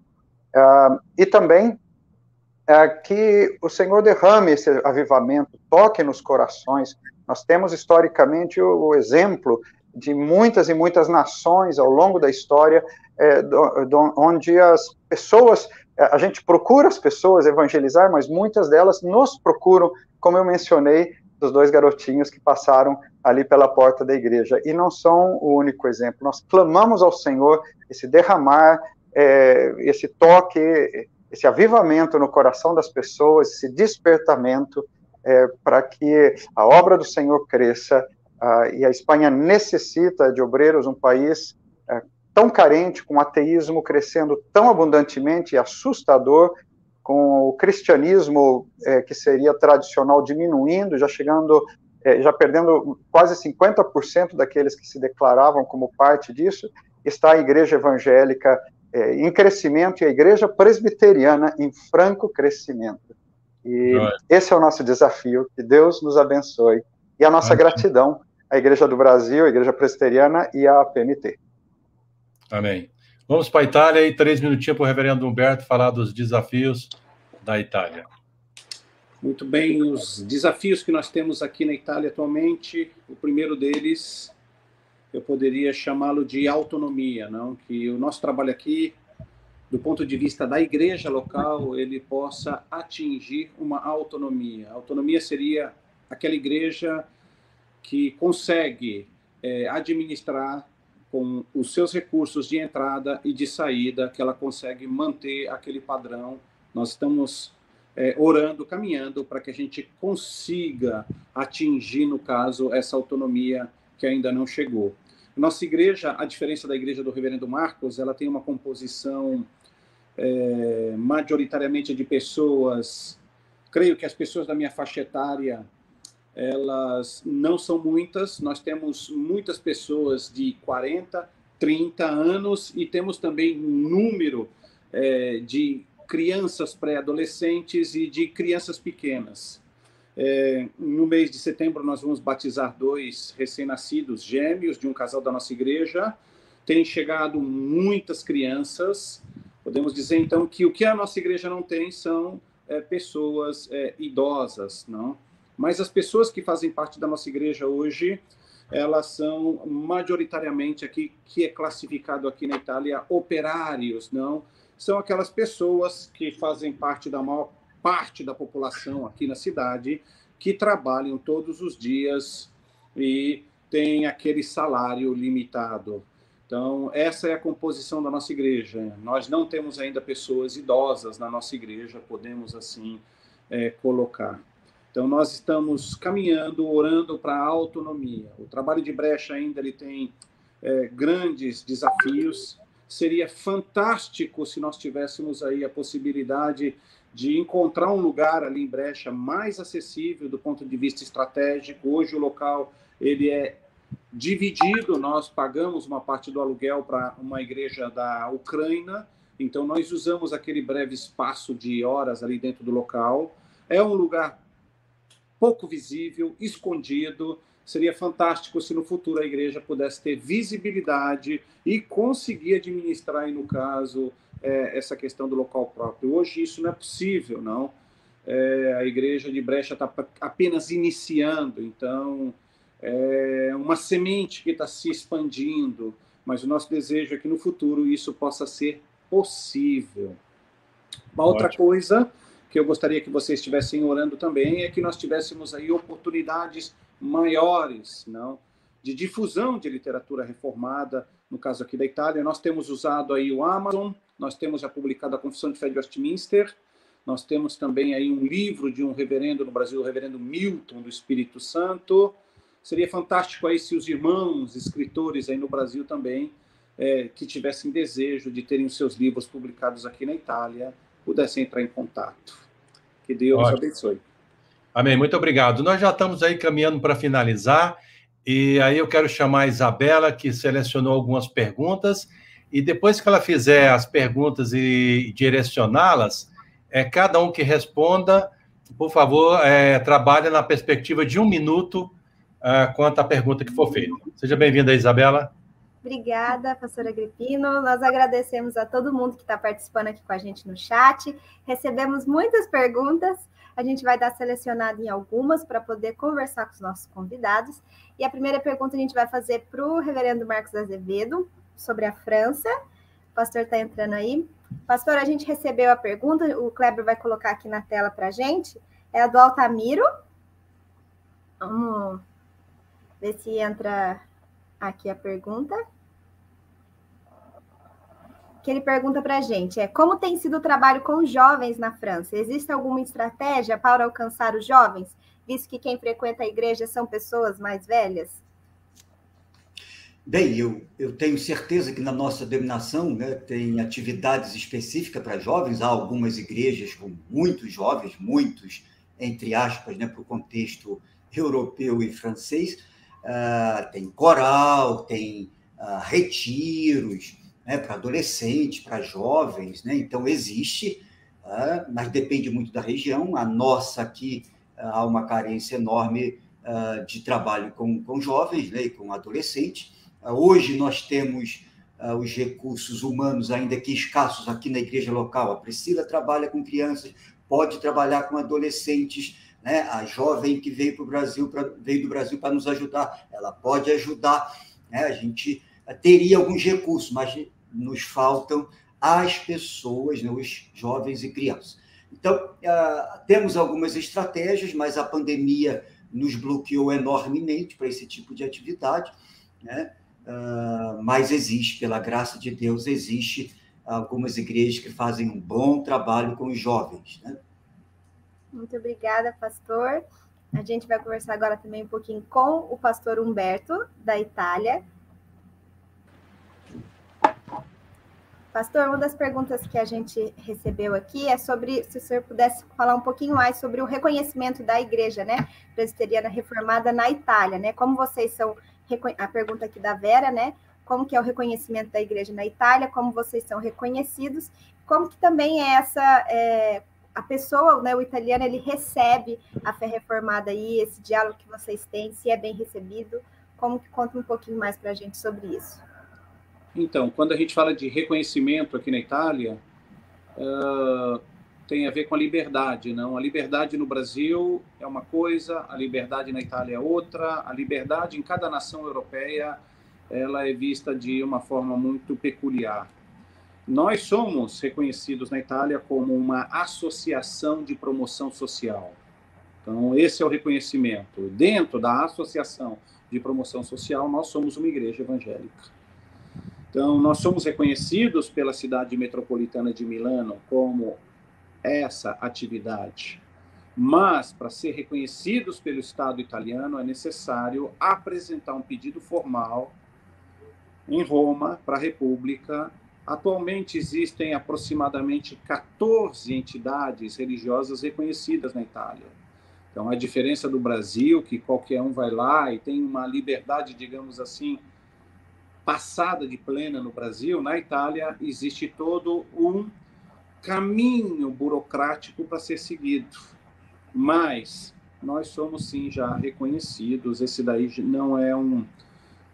uh, e também uh, que o Senhor derrame esse avivamento, toque nos corações. Nós temos historicamente o, o exemplo de muitas e muitas nações ao longo da história, é, do, do, onde as pessoas, a gente procura as pessoas evangelizar, mas muitas delas nos procuram, como eu mencionei, dos dois garotinhos que passaram ali pela porta da igreja. E não são o único exemplo. Nós clamamos ao Senhor esse derramar, é, esse toque, esse avivamento no coração das pessoas, esse despertamento, é, para que a obra do Senhor cresça. Ah, e a Espanha necessita de obreiros, um país é, tão carente, com o ateísmo crescendo tão abundantemente e assustador, com o cristianismo é, que seria tradicional diminuindo, já chegando, é, já perdendo quase 50% daqueles que se declaravam como parte disso, está a igreja evangélica é, em crescimento e a igreja presbiteriana em franco crescimento. E esse é o nosso desafio, que Deus nos abençoe. E a nossa gratidão à Igreja do Brasil, à Igreja Presbiteriana e à PMT. Amém. Vamos para a Itália e três minutinhos para o reverendo Humberto falar dos desafios da Itália. Muito bem, os desafios que nós temos aqui na Itália atualmente, o primeiro deles, eu poderia chamá-lo de autonomia, não? Que o nosso trabalho aqui, do ponto de vista da igreja local, ele possa atingir uma autonomia. Autonomia seria aquela igreja que consegue é, administrar com os seus recursos de entrada e de saída, que ela consegue manter aquele padrão. Nós estamos é, orando, caminhando para que a gente consiga atingir, no caso, essa autonomia que ainda não chegou. Nossa igreja, a diferença da igreja do Reverendo Marcos, ela tem uma composição é, majoritariamente de pessoas. Creio que as pessoas da minha faixa etária elas não são muitas. Nós temos muitas pessoas de 40, 30 anos e temos também um número é, de crianças pré-adolescentes e de crianças pequenas. É, no mês de setembro, nós vamos batizar dois recém-nascidos gêmeos de um casal da nossa igreja. Tem chegado muitas crianças. Podemos dizer, então, que o que a nossa igreja não tem são é, pessoas é, idosas, não? Mas as pessoas que fazem parte da nossa igreja hoje, elas são majoritariamente aqui, que é classificado aqui na Itália, operários, não? São aquelas pessoas que fazem parte da maior parte da população aqui na cidade, que trabalham todos os dias e têm aquele salário limitado. Então, essa é a composição da nossa igreja. Nós não temos ainda pessoas idosas na nossa igreja, podemos assim é, colocar. Então, nós estamos caminhando, orando para a autonomia. O trabalho de brecha ainda ele tem é, grandes desafios. Seria fantástico se nós tivéssemos aí a possibilidade de encontrar um lugar ali em brecha mais acessível do ponto de vista estratégico. Hoje o local ele é dividido, nós pagamos uma parte do aluguel para uma igreja da Ucrânia, então nós usamos aquele breve espaço de horas ali dentro do local. É um lugar pouco visível, escondido. Seria fantástico se no futuro a igreja pudesse ter visibilidade e conseguir administrar, no caso, é, essa questão do local próprio. Hoje isso não é possível, não. É, a igreja de Brecha está apenas iniciando, então é uma semente que está se expandindo, mas o nosso desejo é que no futuro isso possa ser possível. Uma outra Ótimo. coisa que eu gostaria que vocês estivessem orando também é que nós tivéssemos aí oportunidades maiores, não, de difusão de literatura reformada, no caso aqui da Itália, nós temos usado aí o Amazon, nós temos já publicado a Confissão de Fé de Westminster, nós temos também aí um livro de um reverendo no Brasil, o reverendo Milton do Espírito Santo. Seria fantástico aí se os irmãos escritores aí no Brasil também é, que tivessem desejo de terem os seus livros publicados aqui na Itália pudessem entrar em contato. Que Deus Ótimo. abençoe. Amém. Muito obrigado. Nós já estamos aí caminhando para finalizar. E aí eu quero chamar a Isabela, que selecionou algumas perguntas. E depois que ela fizer as perguntas e direcioná-las, é, cada um que responda, por favor, é, trabalhe na perspectiva de um minuto é, quanto à pergunta que for feita. Seja bem-vinda, Isabela. Obrigada, pastora Agripino. Nós agradecemos a todo mundo que está participando aqui com a gente no chat. Recebemos muitas perguntas. A gente vai dar selecionado em algumas para poder conversar com os nossos convidados. E a primeira pergunta a gente vai fazer para o reverendo Marcos Azevedo, sobre a França. O pastor está entrando aí. Pastor, a gente recebeu a pergunta, o Kleber vai colocar aqui na tela para a gente. É a do Altamiro. Vamos ver se entra aqui a pergunta que ele pergunta para a gente é como tem sido o trabalho com jovens na França? Existe alguma estratégia para alcançar os jovens, visto que quem frequenta a igreja são pessoas mais velhas? Bem, eu, eu tenho certeza que na nossa denominação né, tem atividades específicas para jovens. Há algumas igrejas com muitos jovens, muitos, entre aspas, né, para o contexto europeu e francês. Uh, tem coral, tem uh, retiros, né, para adolescentes, para jovens, né? Então existe, uh, mas depende muito da região. A nossa aqui uh, há uma carência enorme uh, de trabalho com, com jovens, né, e com adolescentes. hoje nós temos os recursos humanos ainda que escassos aqui na igreja local. A Priscila trabalha com crianças, pode trabalhar com adolescentes. Né? A jovem que veio Brasil, pra, veio do Brasil para nos ajudar, ela pode ajudar. Né? A gente teria alguns recursos, mas nos faltam as pessoas, né, os jovens e crianças. Então, uh, temos algumas estratégias, mas a pandemia nos bloqueou enormemente para esse tipo de atividade, né? Uh, mas existe, pela graça de Deus, existe algumas igrejas que fazem um bom trabalho com os jovens. Né? Muito obrigada, pastor. A gente vai conversar agora também um pouquinho com o pastor Humberto, da Itália. Pastor, uma das perguntas que a gente recebeu aqui é sobre se o senhor pudesse falar um pouquinho mais sobre o reconhecimento da igreja, né, presbiteriana reformada na Itália, né? Como vocês são a pergunta aqui da Vera, né? Como que é o reconhecimento da igreja na Itália, como vocês são reconhecidos, como que também é essa é, a pessoa, né, o italiano, ele recebe a fé reformada aí, esse diálogo que vocês têm, se é bem recebido, como que conta um pouquinho mais para a gente sobre isso? Então, quando a gente fala de reconhecimento aqui na Itália, uh, tem a ver com a liberdade, não? A liberdade no Brasil é uma coisa, a liberdade na Itália é outra, a liberdade em cada nação europeia ela é vista de uma forma muito peculiar. Nós somos reconhecidos na Itália como uma associação de promoção social. Então, esse é o reconhecimento. Dentro da associação de promoção social, nós somos uma igreja evangélica. Então, nós somos reconhecidos pela cidade metropolitana de Milano como essa atividade. Mas, para ser reconhecidos pelo Estado italiano, é necessário apresentar um pedido formal em Roma para a República Atualmente existem aproximadamente 14 entidades religiosas reconhecidas na Itália. Então, a diferença do Brasil, que qualquer um vai lá e tem uma liberdade, digamos assim, passada de plena no Brasil, na Itália existe todo um caminho burocrático para ser seguido. Mas nós somos sim já reconhecidos, esse daí não é um,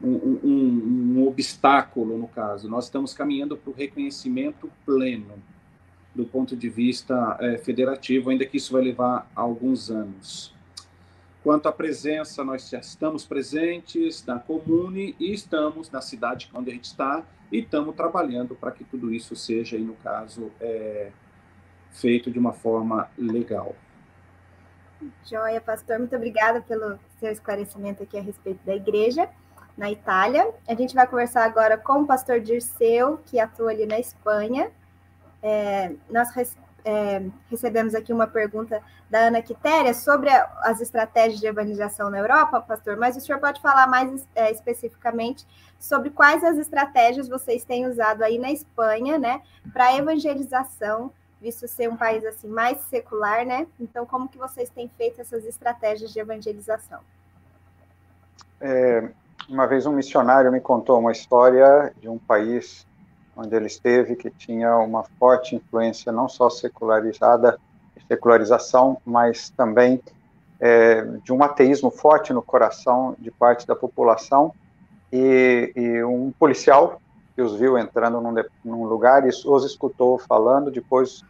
um, um, um obstáculo, no caso. Nós estamos caminhando para o reconhecimento pleno do ponto de vista é, federativo, ainda que isso vai levar alguns anos. Quanto à presença, nós já estamos presentes na comune e estamos na cidade onde a gente está e estamos trabalhando para que tudo isso seja, no caso, é, feito de uma forma legal. Joia, pastor, muito obrigada pelo seu esclarecimento aqui a respeito da igreja na Itália. A gente vai conversar agora com o pastor Dirceu, que atua ali na Espanha. É, nós é, recebemos aqui uma pergunta da Ana Quitéria sobre as estratégias de evangelização na Europa, pastor, mas o senhor pode falar mais é, especificamente sobre quais as estratégias vocês têm usado aí na Espanha, né, para evangelização, visto ser um país assim mais secular, né? Então, como que vocês têm feito essas estratégias de evangelização? É, uma vez um missionário me contou uma história de um país onde ele esteve que tinha uma forte influência não só secularizada, secularização, mas também é, de um ateísmo forte no coração de parte da população. E, e um policial que os viu entrando num, num lugar e os escutou falando, depois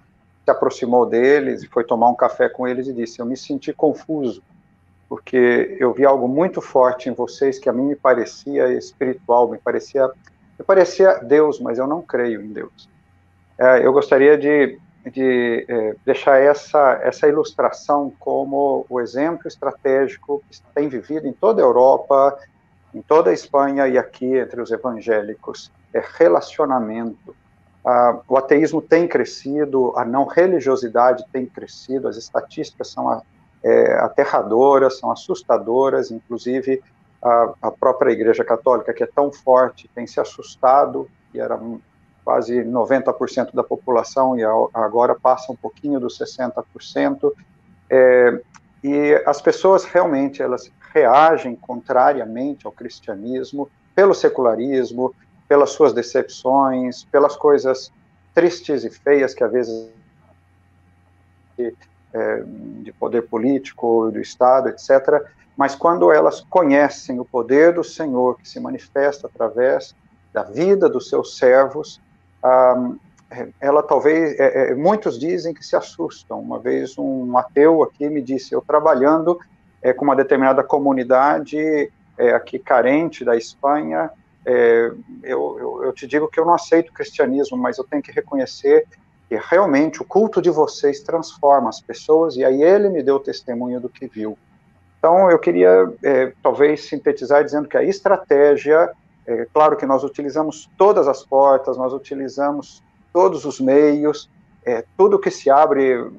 se aproximou deles e foi tomar um café com eles e disse: Eu me senti confuso porque eu vi algo muito forte em vocês que a mim me parecia espiritual, me parecia, me parecia Deus, mas eu não creio em Deus. É, eu gostaria de, de é, deixar essa, essa ilustração como o exemplo estratégico que tem vivido em toda a Europa, em toda a Espanha e aqui entre os evangélicos, é relacionamento. Ah, o ateísmo tem crescido, a não religiosidade tem crescido, as estatísticas são é, aterradoras, são assustadoras, inclusive a, a, própria Igreja Católica, que é tão forte, tem se assustado, e era quase 90% da população, e agora passa um pouquinho dos 60%, é, e as pessoas realmente, elas reagem contrariamente ao cristianismo, pelo secularismo, pelas suas decepções, pelas coisas tristes e feias que às vezes é, de poder político, do Estado, etc., mas quando elas conhecem o poder do Senhor que se manifesta através da vida dos seus servos, ah, ela talvez, é, é, muitos dizem que se assustam. Uma vez um ateu aqui me disse, eu trabalhando é, com uma determinada comunidade é, aqui carente da Espanha, é, eu, eu, eu, te digo que eu não aceito o cristianismo, mas eu tenho que reconhecer que realmente o culto de vocês transforma as pessoas, e aí ele me deu testemunho do que viu. Então, eu queria é, talvez sintetizar dizendo que a estratégia, é, claro que nós utilizamos todas as portas, nós utilizamos todos os meios, é, tudo que se abre,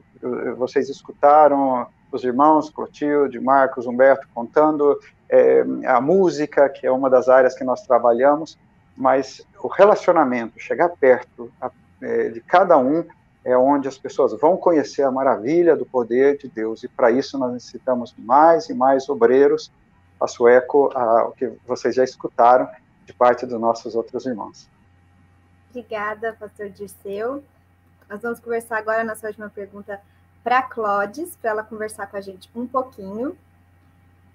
vocês escutaram os irmãos Clotilde, Marcos, Humberto contando é, a música, que é uma das áreas que nós trabalhamos, mas o relacionamento, chegar perto é, de cada um, é onde as pessoas vão conhecer a maravilha do poder de Deus. E para isso nós necessitamos mais e mais obreiros. Faço eco ao que vocês já escutaram de parte dos nossos outros irmãos. Obrigada, pastor Dirceu. Nós vamos conversar agora, nossa última pergunta, para a Clodes, para ela conversar com a gente um pouquinho.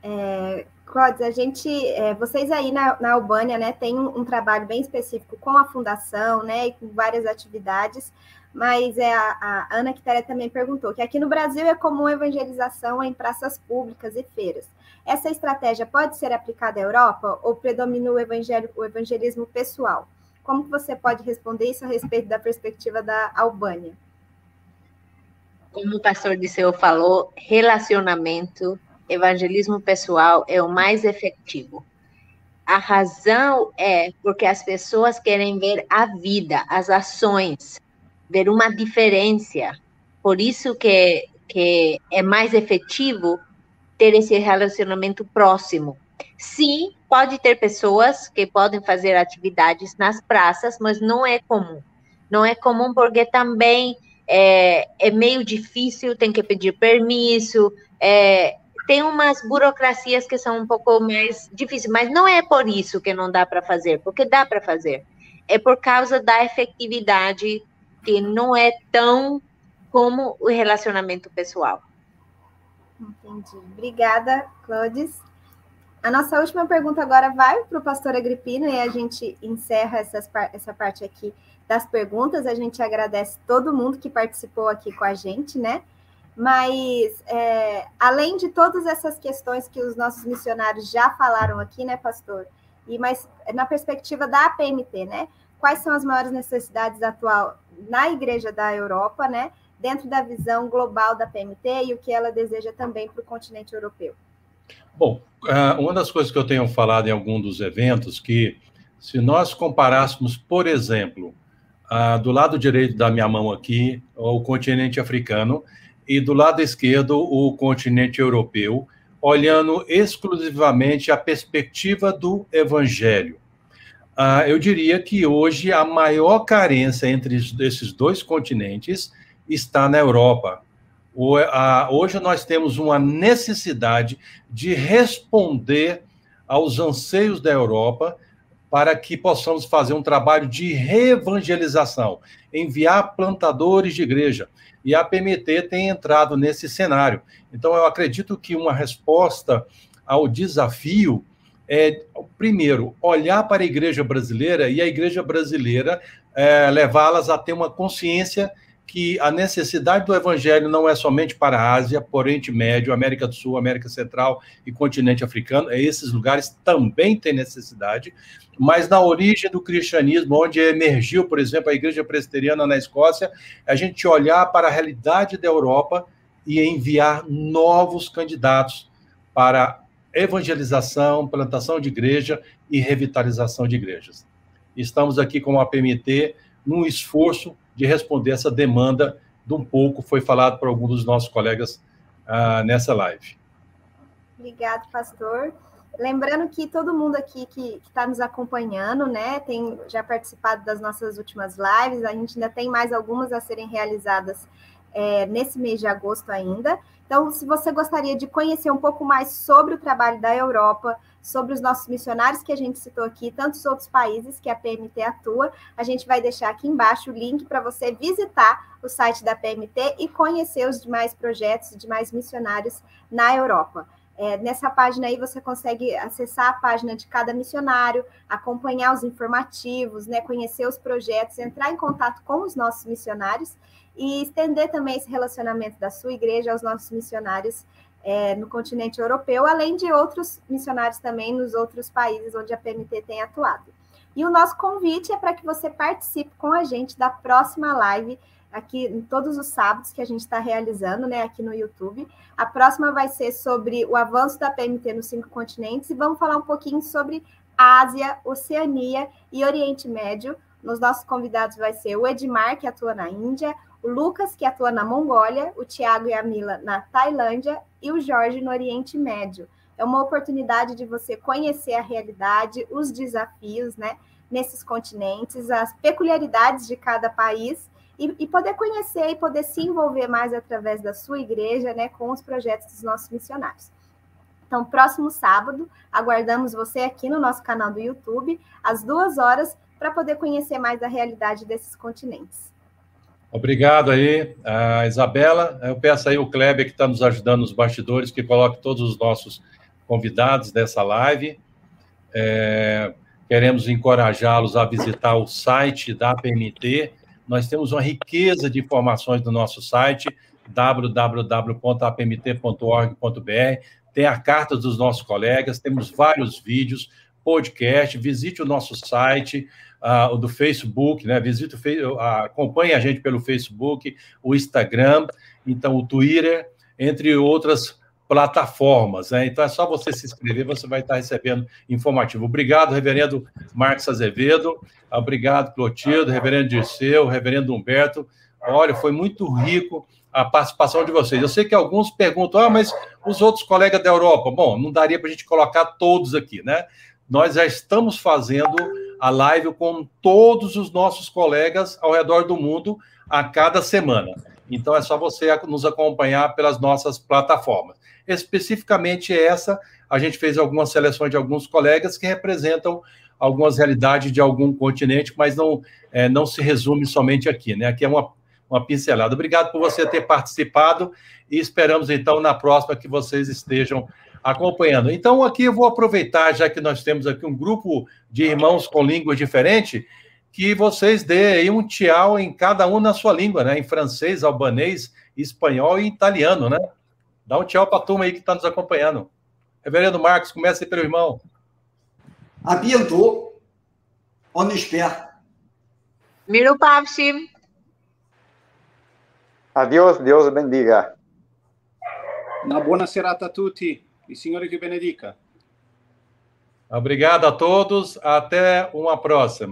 É, a gente, é, vocês aí na, na Albânia, né, tem um, um, trabalho bem específico com a fundação, né, e com várias atividades, mas é a, a Ana Quitéria também perguntou que aqui no Brasil é comum evangelização em praças públicas e feiras. Essa estratégia pode ser aplicada à Europa ou predomina o, evangelho, o evangelismo pessoal? Como você pode responder isso a respeito da perspectiva da Albânia? Como o pastor Disseu falou, relacionamento evangelismo pessoal é o mais efetivo. A razão é porque as pessoas querem ver a vida, as ações, ver uma diferença. Por isso que, que é mais efetivo ter esse relacionamento próximo. Sim, pode ter pessoas que podem fazer atividades nas praças, mas não é comum. Não é comum porque também é, é meio difícil, tem que pedir permisso, é, tem umas burocracias que são um pouco mais difíceis, mas não é por isso que não dá para fazer, porque dá para fazer. É por causa da efetividade que não é tão como o relacionamento pessoal. Entendi. Obrigada, Clodes. A nossa última pergunta agora vai para o pastor Agripino e a gente encerra essas, essa parte aqui das perguntas. A gente agradece todo mundo que participou aqui com a gente, né? Mas, é, além de todas essas questões que os nossos missionários já falaram aqui, né, pastor? E mas na perspectiva da APMT, né? Quais são as maiores necessidades atual na Igreja da Europa, né? Dentro da visão global da PMT e o que ela deseja também para o continente europeu. Bom, é, uma das coisas que eu tenho falado em algum dos eventos que se nós comparássemos, por exemplo, do lado direito da minha mão aqui, o continente africano, e do lado esquerdo o continente europeu, olhando exclusivamente a perspectiva do evangelho. Ah, eu diria que hoje a maior carência entre esses dois continentes está na Europa. hoje nós temos uma necessidade de responder aos anseios da Europa para que possamos fazer um trabalho de reevangelização, enviar plantadores de igreja e a PMT tem entrado nesse cenário. Então, eu acredito que uma resposta ao desafio é, primeiro, olhar para a igreja brasileira e a igreja brasileira é, levá-las a ter uma consciência que a necessidade do evangelho não é somente para a Ásia, Oriente Médio, América do Sul, América Central e continente africano, é esses lugares também têm necessidade, mas na origem do cristianismo, onde emergiu, por exemplo, a igreja presbiteriana na Escócia, a gente olhar para a realidade da Europa e enviar novos candidatos para evangelização, plantação de igreja e revitalização de igrejas. Estamos aqui com a PMT num esforço de responder essa demanda de um pouco foi falado por alguns dos nossos colegas uh, nessa live. Obrigado, pastor. Lembrando que todo mundo aqui que está nos acompanhando, né, tem já participado das nossas últimas lives, a gente ainda tem mais algumas a serem realizadas é, nesse mês de agosto ainda. Então, se você gostaria de conhecer um pouco mais sobre o trabalho da Europa, sobre os nossos missionários que a gente citou aqui, tantos outros países que a PMT atua, a gente vai deixar aqui embaixo o link para você visitar o site da PMT e conhecer os demais projetos, demais missionários na Europa. É, nessa página aí você consegue acessar a página de cada missionário, acompanhar os informativos, né, conhecer os projetos, entrar em contato com os nossos missionários e estender também esse relacionamento da sua igreja aos nossos missionários é, no continente europeu, além de outros missionários também nos outros países onde a PMT tem atuado. E o nosso convite é para que você participe com a gente da próxima live aqui em todos os sábados que a gente está realizando, né, aqui no YouTube. A próxima vai ser sobre o avanço da PMT nos cinco continentes e vamos falar um pouquinho sobre Ásia, Oceania e Oriente Médio. Nos nossos convidados vai ser o Edmar, que atua na Índia, o Lucas, que atua na Mongólia, o Tiago e a Mila na Tailândia e o Jorge no Oriente Médio. É uma oportunidade de você conhecer a realidade, os desafios, né, nesses continentes, as peculiaridades de cada país e, e, poder conhecer e poder se envolver mais através da sua igreja, né, com os projetos dos nossos missionários. Então, próximo sábado, aguardamos você aqui no nosso canal do YouTube, às duas horas, para poder conhecer mais a realidade desses continentes. Obrigado aí, a Isabela. Eu peço aí o Kleber, que está nos ajudando nos bastidores, que coloque todos os nossos convidados dessa live. É, queremos encorajá-los a visitar o site da PMT. Nós temos uma riqueza de informações no nosso site, www.apmt.org.br. Tem a carta dos nossos colegas, temos vários vídeos, podcast. Visite o nosso site, uh, o do Facebook, né? Visite o acompanhe a gente pelo Facebook, o Instagram, então o Twitter, entre outras plataformas. Né? Então é só você se inscrever, você vai estar recebendo informativo. Obrigado, reverendo Marcos Azevedo. Obrigado, Clotilde, reverendo Dirceu, reverendo Humberto. Olha, foi muito rico a participação de vocês. Eu sei que alguns perguntam, ah, mas os outros colegas da Europa? Bom, não daria para a gente colocar todos aqui, né? Nós já estamos fazendo a live com todos os nossos colegas ao redor do mundo a cada semana. Então é só você nos acompanhar pelas nossas plataformas. Especificamente essa, a gente fez algumas seleções de alguns colegas que representam algumas realidades de algum continente, mas não, é, não se resume somente aqui, né? Aqui é uma, uma pincelada. Obrigado por você ter participado e esperamos então na próxima que vocês estejam acompanhando. Então, aqui eu vou aproveitar, já que nós temos aqui um grupo de irmãos com línguas diferentes, que vocês dêem aí um tchau em cada um na sua língua, né? Em francês, albanês, espanhol e italiano, né? Dá um tchau para a turma aí que está nos acompanhando. Reverendo Marcos, comece aí pelo irmão. A bientôt. On espère. Miro Pavshi. Adiós, Deus bendiga. Una buona serata a tutti. Il Signore vi benedica. Obrigado a todos. Até uma próxima.